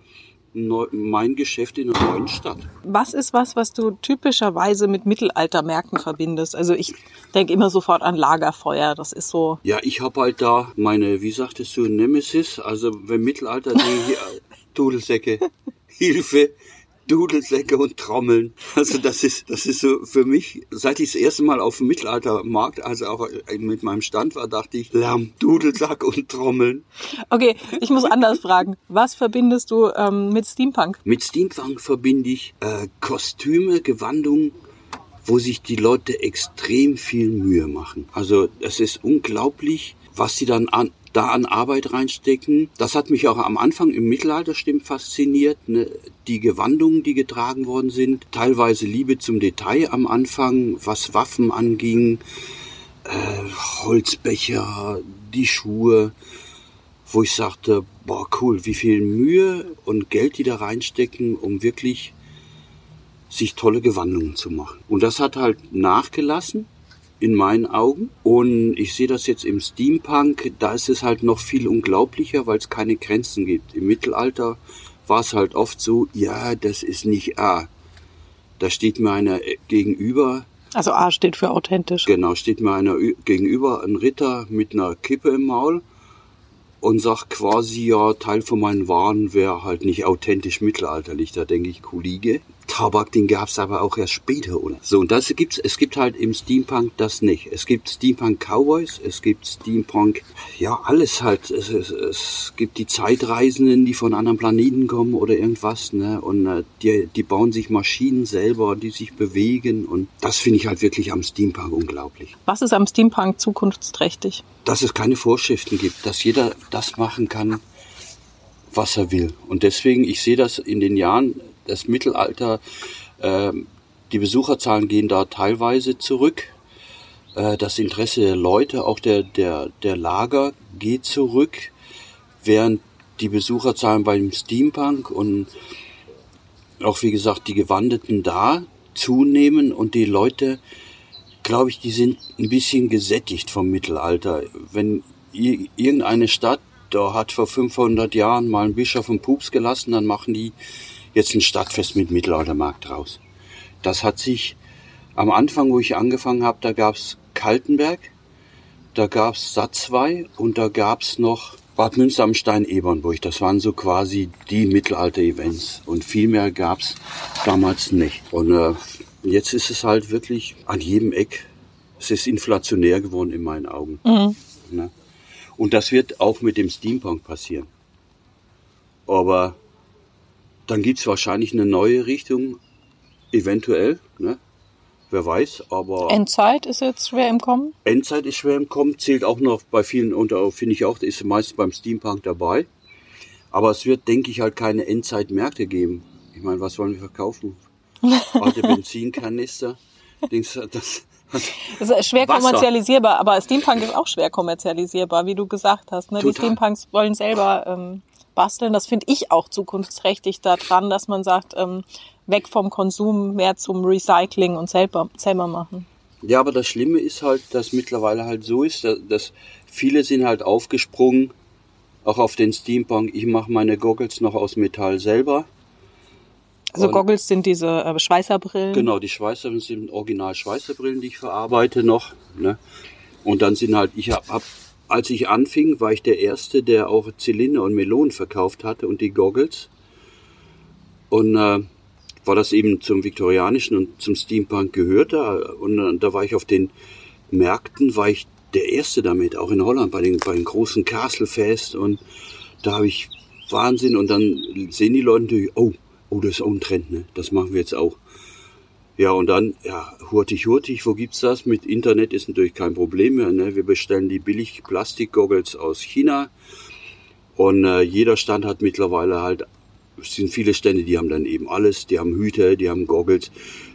mein Geschäft in einer neuen Stadt. Was ist was, was du typischerweise mit Mittelaltermärkten verbindest? Also ich denke immer sofort an Lagerfeuer. Das ist so. Ja, ich habe halt da meine, wie sagtest du, Nemesis. Also wenn Mittelalter, die Dudelsäcke, Hilfe, Dudelsäcke und Trommeln. Also das ist, das ist so für mich, seit ich das erste Mal auf dem Mittelaltermarkt, also auch mit meinem Stand war, dachte ich, Lärm, Dudelsack und Trommeln. Okay, ich muss anders fragen. Was verbindest du ähm, mit Steampunk? Mit Steampunk verbinde ich äh, Kostüme, Gewandung, wo sich die Leute extrem viel Mühe machen. Also es ist unglaublich, was sie dann an, da an Arbeit reinstecken. Das hat mich auch am Anfang im Mittelalter stimmt fasziniert. Ne? Die Gewandungen, die getragen worden sind, teilweise Liebe zum Detail am Anfang, was Waffen anging, äh, Holzbecher, die Schuhe, wo ich sagte, boah cool, wie viel Mühe und Geld die da reinstecken, um wirklich sich tolle Gewandungen zu machen. Und das hat halt nachgelassen in meinen Augen. Und ich sehe das jetzt im Steampunk, da ist es halt noch viel unglaublicher, weil es keine Grenzen gibt. Im Mittelalter war es halt oft so, ja, das ist nicht A. Da steht mir einer gegenüber. Also A steht für authentisch. Genau, steht mir einer gegenüber, ein Ritter mit einer Kippe im Maul und sagt quasi, ja, Teil von meinen Waren wäre halt nicht authentisch mittelalterlich. Da denke ich, Kollege, Tabak, den gab's aber auch erst später, oder? So, und das gibt's, es gibt halt im Steampunk das nicht. Es gibt Steampunk Cowboys, es gibt Steampunk, ja, alles halt. Es, es, es gibt die Zeitreisenden, die von anderen Planeten kommen oder irgendwas, ne? Und äh, die, die bauen sich Maschinen selber, die sich bewegen und das finde ich halt wirklich am Steampunk unglaublich. Was ist am Steampunk zukunftsträchtig? Dass es keine Vorschriften gibt, dass jeder das machen kann, was er will. Und deswegen, ich sehe das in den Jahren, das Mittelalter, äh, die Besucherzahlen gehen da teilweise zurück. Äh, das Interesse der Leute, auch der, der, der Lager geht zurück, während die Besucherzahlen beim Steampunk und auch wie gesagt die Gewandeten da zunehmen und die Leute, glaube ich, die sind ein bisschen gesättigt vom Mittelalter. Wenn irgendeine Stadt, da hat vor 500 Jahren mal ein Bischof einen Pups gelassen, dann machen die jetzt ein Stadtfest mit Mittelaltermarkt draus. Das hat sich am Anfang, wo ich angefangen habe, da gab's Kaltenberg. da gab's Satzwey und da gab's noch Bad Münster am Stein Ebernburg. Das waren so quasi die Mittelalter-Events. Und viel mehr gab's damals nicht. Und äh, jetzt ist es halt wirklich an jedem Eck. Es ist inflationär geworden in meinen Augen. Ne? Und das wird auch mit dem Steampunk passieren. Aber dann gibt's wahrscheinlich eine neue Richtung, eventuell, ne? wer weiß, aber Endzeit ist jetzt schwer im Kommen. Endzeit ist schwer im Kommen, zählt auch noch bei vielen unter, finde ich auch, ist meist beim Steampunk dabei. Aber es wird, denke ich, halt keine Endzeitmärkte geben. Ich meine, was wollen wir verkaufen? Alte Benzinkanister. Dings, das, Das ist schwer Wasser. kommerzialisierbar, aber Steampunk ist auch schwer kommerzialisierbar, wie du gesagt hast. Ne? Die. Steampunks wollen selber ähm, basteln. Das finde ich auch zukunftsträchtig daran, dass man sagt, ähm, weg vom Konsum, mehr zum Recycling und selber, selber machen. Ja, aber das Schlimme ist halt, dass mittlerweile halt so ist, dass, dass viele sind halt aufgesprungen, auch auf den Steampunk. Ich mache meine Goggles noch aus Metall selber. Also Und- Goggles sind diese äh, Schweißerbrillen. Genau, die Schweißerbrillen sind original Schweißerbrillen, die ich verarbeite noch. Ne? Und dann sind halt, ich hab, hab, als ich anfing, war ich der Erste, der auch Zylinder und Melonen verkauft hatte und die Goggles. Und äh, war das eben zum Viktorianischen und zum Steampunk gehörte. Und äh, da war ich auf den Märkten, war ich der Erste damit, auch in Holland bei den, bei den großen Castle Fest. Und da habe ich Wahnsinn. Und dann sehen die Leute natürlich, oh, oh, das ist auch ein Trend, ne? Das machen wir jetzt auch. Ja, und dann, ja, hurtig, hurtig, wo gibt's das? Mit Internet ist natürlich kein Problem mehr. Ne? Wir bestellen die billig Plastikgoggles aus China. Und äh, jeder Stand hat mittlerweile halt, es sind viele Stände, die haben dann eben alles. Die haben Hüte, die haben Goggles,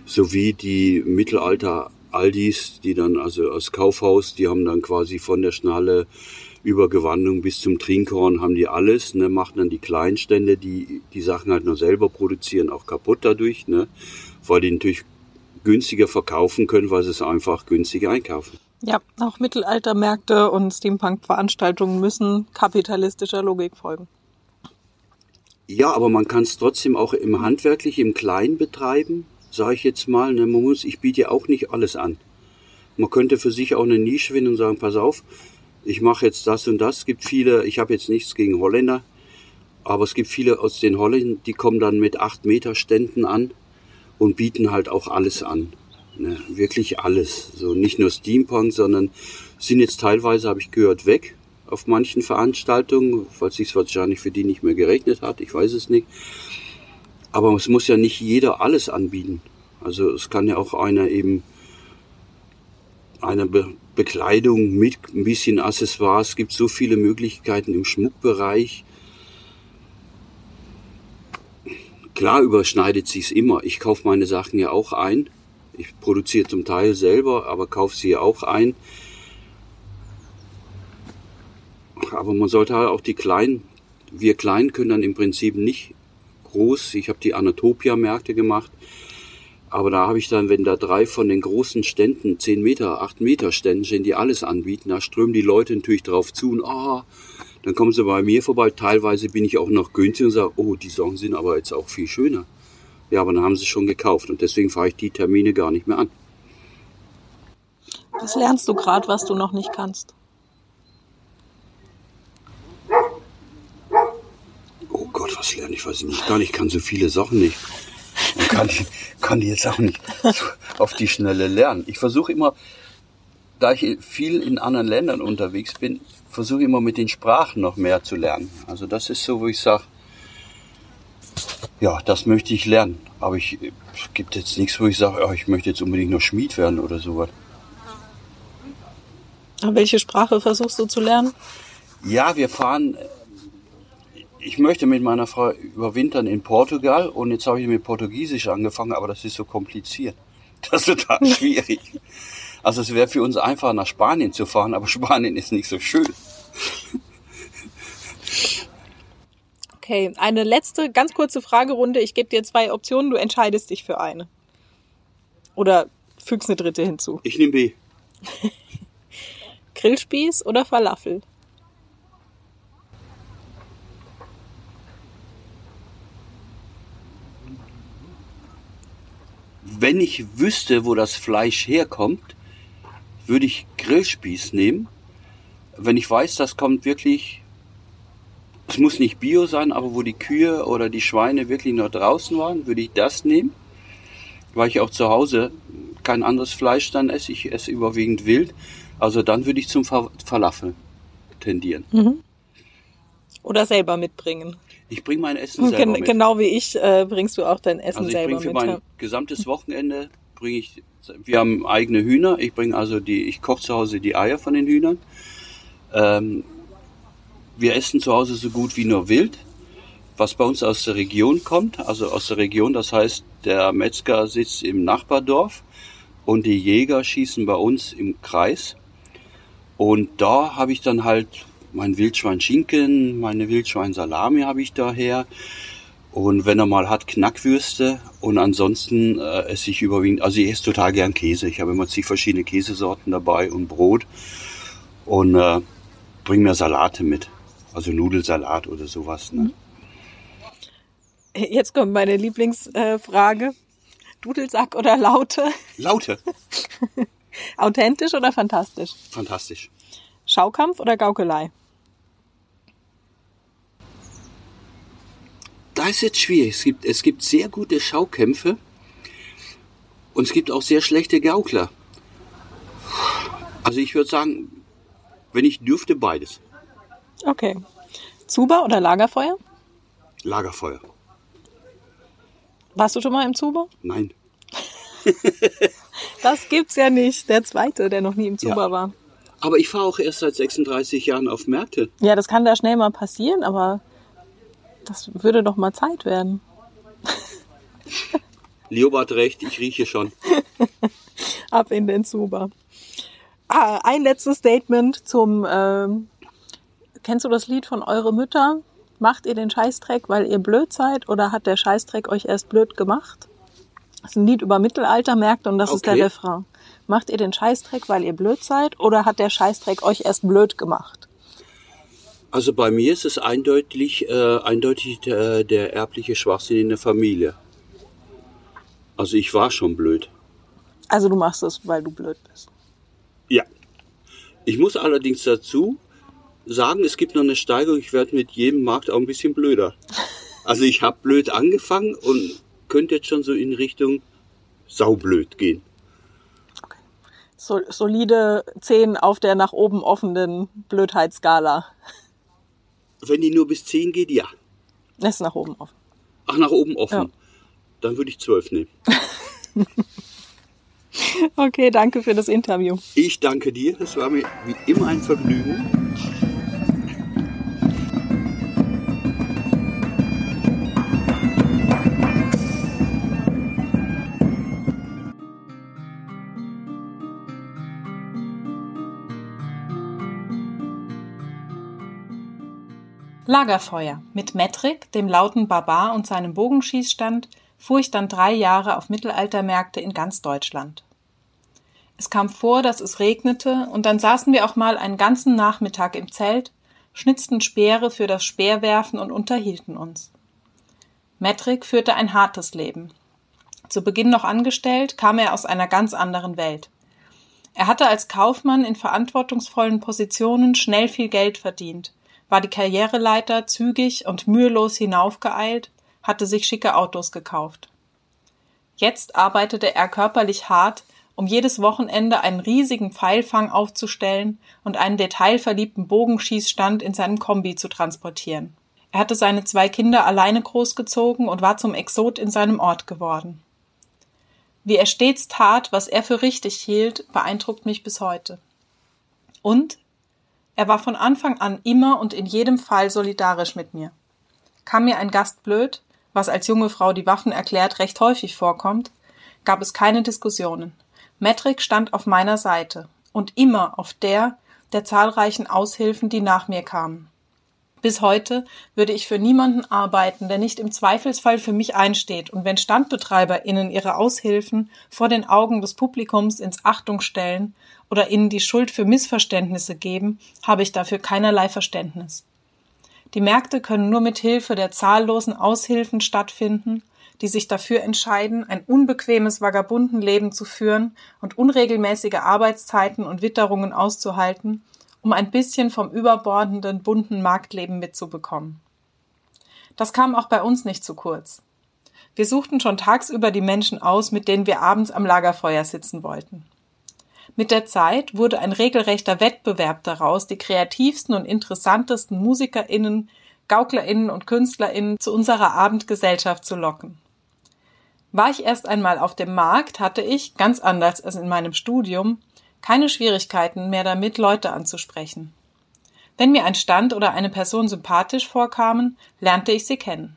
sowie die Mittelalter Aldis, die dann also aus Kaufhaus, die haben dann quasi von der Schnalle über Gewandung bis zum Trinkhorn haben die alles, ne, machen dann die Kleinstände, die die Sachen halt nur selber produzieren, auch kaputt dadurch, ne, weil die natürlich günstiger verkaufen können, weil sie es einfach günstiger einkaufen. Ja, auch Mittelaltermärkte und Steampunk-Veranstaltungen müssen kapitalistischer Logik folgen. Ja, aber man kann es trotzdem auch im handwerklich, im Kleinen betreiben, sage ich jetzt mal. Ne, man muss, ich biete ja auch nicht alles an. Man könnte für sich auch eine Nische finden und sagen, pass auf, ich mache jetzt das und das. Es gibt viele, ich habe jetzt nichts gegen Holländer, aber es gibt viele aus den Holländern, die kommen dann mit 8 Meter Ständen an und bieten halt auch alles an. Ne, wirklich alles. So nicht nur Steampunk, sondern sind jetzt teilweise, habe ich gehört, weg auf manchen Veranstaltungen, es sich wahrscheinlich für die nicht mehr gerechnet hat. Ich weiß es nicht. Aber es muss ja nicht jeder alles anbieten. Also es kann ja auch einer eben eine Be Bekleidung mit ein bisschen Accessoires. Es gibt so viele Möglichkeiten im Schmuckbereich. Klar überschneidet sich's immer. Ich kaufe meine Sachen ja auch ein. Ich produziere zum Teil selber, aber kaufe sie ja auch ein. Aber man sollte halt auch die Kleinen, wir Kleinen können dann im Prinzip nicht groß. Ich habe die Anatopia-Märkte gemacht. Aber da habe ich dann, wenn da drei von den großen Ständen, 10 Meter, 8 Meter Ständen stehen, die alles anbieten, da strömen die Leute natürlich drauf zu und ah, dann kommen sie bei mir vorbei. Teilweise bin ich auch noch günstig und sage, oh, die Sachen sind aber jetzt auch viel schöner. Ja, aber dann haben sie schon gekauft und deswegen fahre ich die Termine gar nicht mehr an. Was lernst du gerade, was du noch nicht kannst? Oh Gott, was lerne ich, weiß ich nicht. Gar nicht, ich kann so viele Sachen nicht. Und kann die, kann die jetzt auch nicht so auf die Schnelle lernen. Ich versuche immer, da ich viel in anderen Ländern unterwegs bin, versuche immer mit den Sprachen noch mehr zu lernen. Also das ist so, wo ich sage, ja, das möchte ich lernen. Aber ich es gibt jetzt nichts, wo ich sage, oh, ich möchte jetzt unbedingt noch Schmied werden oder sowas. Welche Sprache versuchst du zu lernen? Ja, wir fahren. Ich möchte mit meiner Frau überwintern in Portugal und jetzt habe ich mit Portugiesisch angefangen, aber das ist so kompliziert. Das ist total schwierig. Also es wäre für uns einfach nach Spanien zu fahren, aber Spanien ist nicht so schön. Okay, eine letzte, ganz kurze Fragerunde. Ich gebe dir zwei Optionen, du entscheidest dich für eine. Oder fügst eine dritte hinzu. Ich nehme B. Grillspieß oder Falafel? Wenn ich wüsste, wo das Fleisch herkommt, würde ich Grillspieß nehmen, wenn ich weiß, das kommt wirklich, es muss nicht Bio sein, aber wo die Kühe oder die Schweine wirklich noch draußen waren, würde ich das nehmen. Weil ich auch zu Hause kein anderes Fleisch dann esse, ich esse überwiegend wild. Also dann würde ich zum Falafel tendieren. Mhm. Oder selber mitbringen. Ich bringe mein Essen selber mit. Genau wie ich äh, bringst du auch dein Essen also ich selber bring für mit. mein ja. gesamtes Wochenende bringe ich. Wir haben eigene Hühner. Ich bringe also die. Ich koche zu Hause die Eier von den Hühnern. Ähm, wir essen zu Hause so gut wie nur wild, was bei uns aus der Region kommt. Also aus der Region, das heißt, der Metzger sitzt im Nachbardorf und die Jäger schießen bei uns im Kreis. Und da habe ich dann halt mein Wildschwein-Schinken, meine Wildschwein-Salami habe ich daher. Und wenn er mal hat, Knackwürste. Und ansonsten äh, esse ich überwiegend, also ich esse total gern Käse. Ich habe immer zig verschiedene Käsesorten dabei und Brot. Und äh, bringe mir Salate mit. Also Nudelsalat oder sowas. Ne? Jetzt kommt meine Lieblingsfrage. Dudelsack oder Laute? Laute. Authentisch oder fantastisch? Fantastisch. Schaukampf oder Gaukelei? Da ist jetzt schwierig. Es gibt, es gibt sehr gute Schaukämpfe und es gibt auch sehr schlechte Gaukler. Also ich würde sagen, wenn ich dürfte, beides. Okay. Zuber oder Lagerfeuer? Lagerfeuer. Warst du schon mal im Zuber? Nein. das gibt's ja nicht. Der zweite, der noch nie im Zuber ja. war. Aber ich fahre auch erst seit 36 Jahren auf Märkte. Ja, das kann da schnell mal passieren, aber das würde doch mal Zeit werden. Leo hat recht, ich rieche schon. Ab in den Zuber. Ah, ein letztes Statement zum, ähm, kennst du das Lied von Eure Mütter? Macht ihr den Scheißdreck, weil ihr blöd seid oder hat der Scheißdreck euch erst blöd gemacht? Das ist ein Lied über Mittelaltermärkte und das okay. ist der Refrain. Macht ihr den Scheißdreck, weil ihr blöd seid oder hat der Scheißdreck euch erst blöd gemacht? Also bei mir ist es eindeutig, äh, eindeutig der, der erbliche Schwachsinn in der Familie. Also ich war schon blöd. Also du machst es, weil du blöd bist. Ja. Ich muss allerdings dazu sagen, es gibt noch eine Steigerung. Ich werde mit jedem Markt auch ein bisschen blöder. Also ich habe blöd angefangen und könnte jetzt schon so in Richtung saublöd gehen. Okay. So, solide 10 auf der nach oben offenen Blödheitsskala. Wenn die nur bis 10 geht, ja. Das ist nach oben offen. Ach, nach oben offen. Ja. Dann würde ich 12 nehmen. okay, danke für das Interview. Ich danke dir. Das war mir wie immer ein Vergnügen. Lagerfeuer. Mit Metric, dem lauten Barbar und seinem Bogenschießstand fuhr ich dann drei Jahre auf Mittelaltermärkte in ganz Deutschland. Es kam vor, dass es regnete, und dann saßen wir auch mal einen ganzen Nachmittag im Zelt, schnitzten Speere für das Speerwerfen und unterhielten uns. Metric führte ein hartes Leben. Zu Beginn noch angestellt, kam er aus einer ganz anderen Welt. Er hatte als Kaufmann in verantwortungsvollen Positionen schnell viel Geld verdient, war die Karriereleiter zügig und mühelos hinaufgeeilt, hatte sich schicke Autos gekauft. Jetzt arbeitete er körperlich hart, um jedes Wochenende einen riesigen Pfeilfang aufzustellen und einen detailverliebten Bogenschießstand in seinem Kombi zu transportieren. Er hatte seine zwei Kinder alleine großgezogen und war zum Exot in seinem Ort geworden. Wie er stets tat, was er für richtig hielt, beeindruckt mich bis heute. Und er war von Anfang an immer und in jedem Fall solidarisch mit mir. Kam mir ein Gast blöd, was als junge Frau die Waffen erklärt recht häufig vorkommt, gab es keine Diskussionen. Metric stand auf meiner Seite und immer auf der der zahlreichen Aushilfen, die nach mir kamen. Bis heute würde ich für niemanden arbeiten, der nicht im Zweifelsfall für mich einsteht und wenn StandbetreiberInnen ihre Aushilfen vor den Augen des Publikums ins Achtung stellen oder ihnen die Schuld für Missverständnisse geben, habe ich dafür keinerlei Verständnis. Die Märkte können nur mit Hilfe der zahllosen Aushilfen stattfinden, die sich dafür entscheiden, ein unbequemes Vagabundenleben zu führen und unregelmäßige Arbeitszeiten und Witterungen auszuhalten, um ein bisschen vom überbordenden, bunten Marktleben mitzubekommen. Das kam auch bei uns nicht zu kurz. Wir suchten schon tagsüber die Menschen aus, mit denen wir abends am Lagerfeuer sitzen wollten. Mit der Zeit wurde ein regelrechter Wettbewerb daraus, die kreativsten und interessantesten MusikerInnen, GauklerInnen und KünstlerInnen zu unserer Abendgesellschaft zu locken. War ich erst einmal auf dem Markt, hatte ich, ganz anders als in meinem Studium, keine Schwierigkeiten mehr damit, Leute anzusprechen. Wenn mir ein Stand oder eine Person sympathisch vorkamen, lernte ich sie kennen.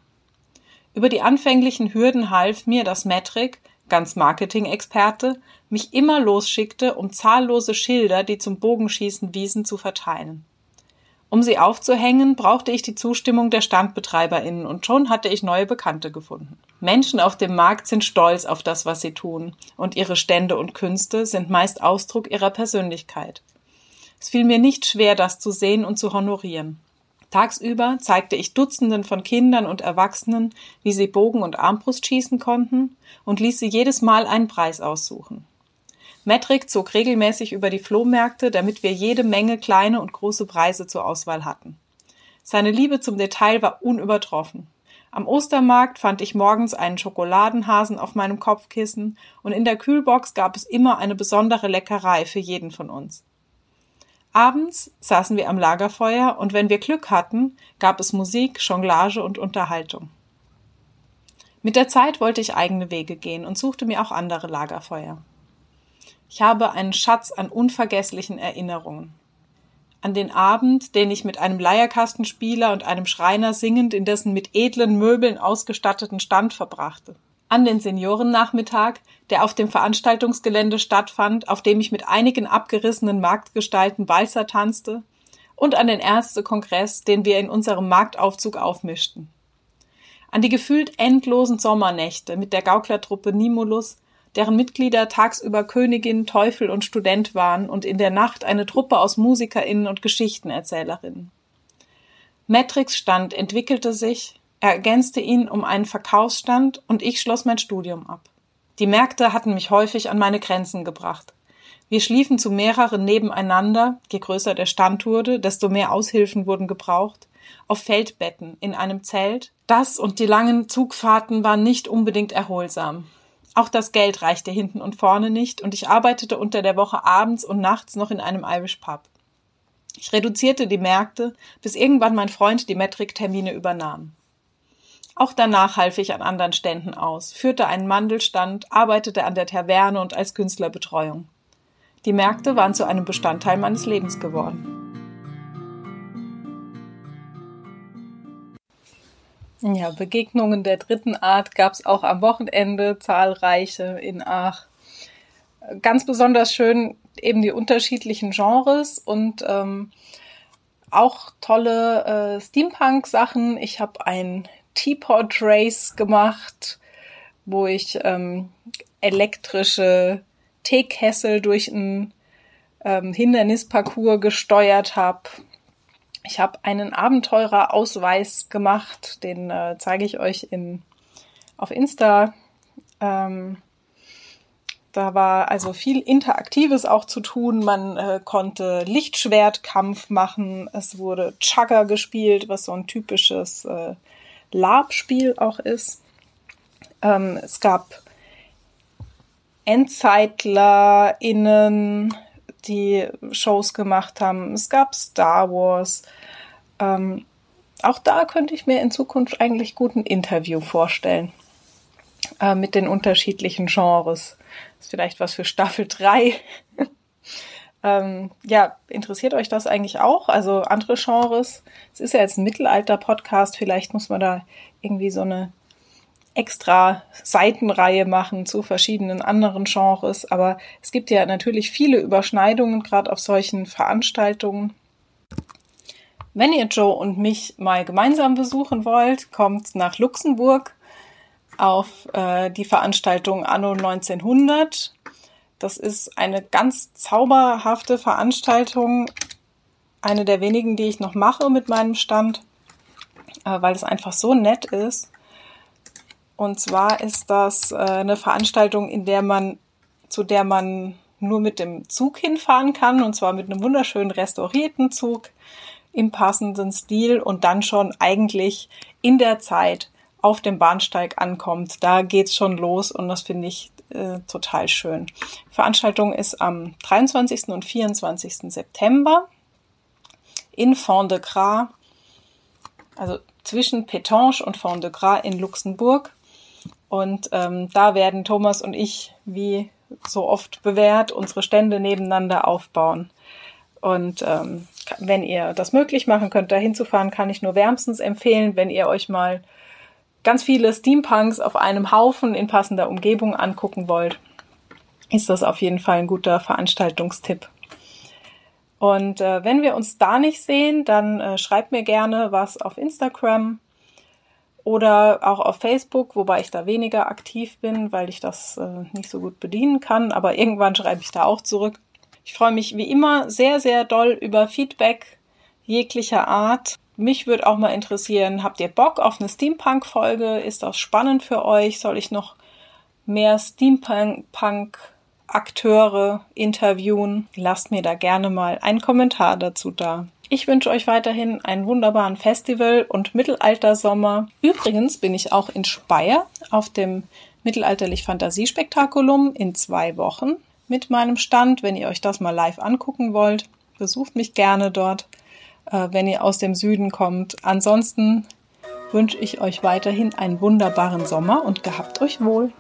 Über die anfänglichen Hürden half mir, dass Metric, ganz Marketing-Experte, mich immer losschickte, um zahllose Schilder, die zum Bogenschießen wiesen, zu verteilen. Um sie aufzuhängen, brauchte ich die Zustimmung der StandbetreiberInnen und schon hatte ich neue Bekannte gefunden. Menschen auf dem Markt sind stolz auf das, was sie tun, und ihre Stände und Künste sind meist Ausdruck ihrer Persönlichkeit. Es fiel mir nicht schwer, das zu sehen und zu honorieren. Tagsüber zeigte ich Dutzenden von Kindern und Erwachsenen, wie sie Bogen und Armbrust schießen konnten und ließ sie jedes Mal einen Preis aussuchen. Metric zog regelmäßig über die Flohmärkte, damit wir jede Menge kleine und große Preise zur Auswahl hatten. Seine Liebe zum Detail war unübertroffen. Am Ostermarkt fand ich morgens einen Schokoladenhasen auf meinem Kopfkissen und in der Kühlbox gab es immer eine besondere Leckerei für jeden von uns. Abends saßen wir am Lagerfeuer und wenn wir Glück hatten, gab es Musik, Jonglage und Unterhaltung. Mit der Zeit wollte ich eigene Wege gehen und suchte mir auch andere Lagerfeuer. Ich habe einen Schatz an unvergesslichen Erinnerungen. An den Abend, den ich mit einem Leierkastenspieler und einem Schreiner singend in dessen mit edlen Möbeln ausgestatteten Stand verbrachte. An den Seniorennachmittag, der auf dem Veranstaltungsgelände stattfand, auf dem ich mit einigen abgerissenen Marktgestalten Walzer tanzte, und an den Ärztekongress, den wir in unserem Marktaufzug aufmischten. An die gefühlt endlosen Sommernächte mit der Gauklertruppe Nimulus, deren Mitglieder tagsüber Königin, Teufel und Student waren und in der Nacht eine Truppe aus MusikerInnen und Geschichtenerzählerinnen. Metrix Stand entwickelte sich, er ergänzte ihn um einen Verkaufsstand und ich schloss mein Studium ab. Die Märkte hatten mich häufig an meine Grenzen gebracht. Wir schliefen zu mehreren nebeneinander, je größer der Stand wurde, desto mehr Aushilfen wurden gebraucht, auf Feldbetten, in einem Zelt. Das und die langen Zugfahrten waren nicht unbedingt erholsam. Auch das Geld reichte hinten und vorne nicht und ich arbeitete unter der Woche abends und nachts noch in einem Irish Pub. Ich reduzierte die Märkte, bis irgendwann mein Freund die Metric-Termine übernahm. Auch danach half ich an anderen Ständen aus, führte einen Mandelstand, arbeitete an der Taverne und als Künstlerbetreuung. Die Märkte waren zu einem Bestandteil meines Lebens geworden. Ja, Begegnungen der dritten Art gab es auch am Wochenende, zahlreiche in Aach. Ganz besonders schön eben die unterschiedlichen Genres und ähm, auch tolle äh, Steampunk-Sachen. Ich habe ein Teapot Race gemacht, wo ich ähm, elektrische Teekessel durch einen ähm, Hindernisparcours gesteuert habe. Ich habe einen Abenteurerausweis gemacht, den äh, zeige ich euch in, auf Insta. Ähm, da war also viel Interaktives auch zu tun. Man äh, konnte Lichtschwertkampf machen. Es wurde Chugger gespielt, was so ein typisches äh, Lab-Spiel auch ist. Ähm, es gab EndzeitlerInnen, die Shows gemacht haben. Es gab Star Wars. Ähm, auch da könnte ich mir in Zukunft eigentlich gut ein Interview vorstellen. Äh, mit den unterschiedlichen Genres. Ist vielleicht was für Staffel 3. ähm, ja, interessiert euch das eigentlich auch? Also andere Genres? Es ist ja jetzt ein Mittelalter-Podcast. Vielleicht muss man da irgendwie so eine extra Seitenreihe machen zu verschiedenen anderen Genres. Aber es gibt ja natürlich viele Überschneidungen, gerade auf solchen Veranstaltungen. Wenn ihr Joe und mich mal gemeinsam besuchen wollt, kommt nach Luxemburg auf äh, die Veranstaltung Anno 1900. Das ist eine ganz zauberhafte Veranstaltung, eine der wenigen, die ich noch mache mit meinem Stand, äh, weil es einfach so nett ist. Und zwar ist das äh, eine Veranstaltung, in der man, zu der man nur mit dem Zug hinfahren kann und zwar mit einem wunderschönen restaurierten Zug im passenden Stil und dann schon eigentlich in der Zeit auf dem Bahnsteig ankommt. Da geht's schon los und das finde ich äh, total schön. Die Veranstaltung ist am 23. und 24. September in Fond de Gras, also zwischen Pétange und Fond de Gras in Luxemburg. Und ähm, da werden Thomas und ich, wie so oft bewährt, unsere Stände nebeneinander aufbauen. Und ähm, wenn ihr das möglich machen könnt, da hinzufahren, kann ich nur wärmstens empfehlen, wenn ihr euch mal ganz viele Steampunks auf einem Haufen in passender Umgebung angucken wollt, ist das auf jeden Fall ein guter Veranstaltungstipp. Und äh, wenn wir uns da nicht sehen, dann äh, schreibt mir gerne was auf Instagram oder auch auf Facebook, wobei ich da weniger aktiv bin, weil ich das äh, nicht so gut bedienen kann. Aber irgendwann schreibe ich da auch zurück. Ich freue mich wie immer sehr, sehr doll über Feedback jeglicher Art. Mich würde auch mal interessieren, habt ihr Bock auf eine Steampunk-Folge? Ist das spannend für euch? Soll ich noch mehr Steampunk-Akteure interviewen? Lasst mir da gerne mal einen Kommentar dazu da. Ich wünsche euch weiterhin einen wunderbaren Festival und Mittelaltersommer. Übrigens bin ich auch in Speyer auf dem Mittelalterlich Fantasiespektakulum in zwei Wochen mit meinem Stand. Wenn ihr euch das mal live angucken wollt, besucht mich gerne dort, äh, wenn ihr aus dem Süden kommt. Ansonsten wünsche ich euch weiterhin einen wunderbaren Sommer und gehabt euch wohl.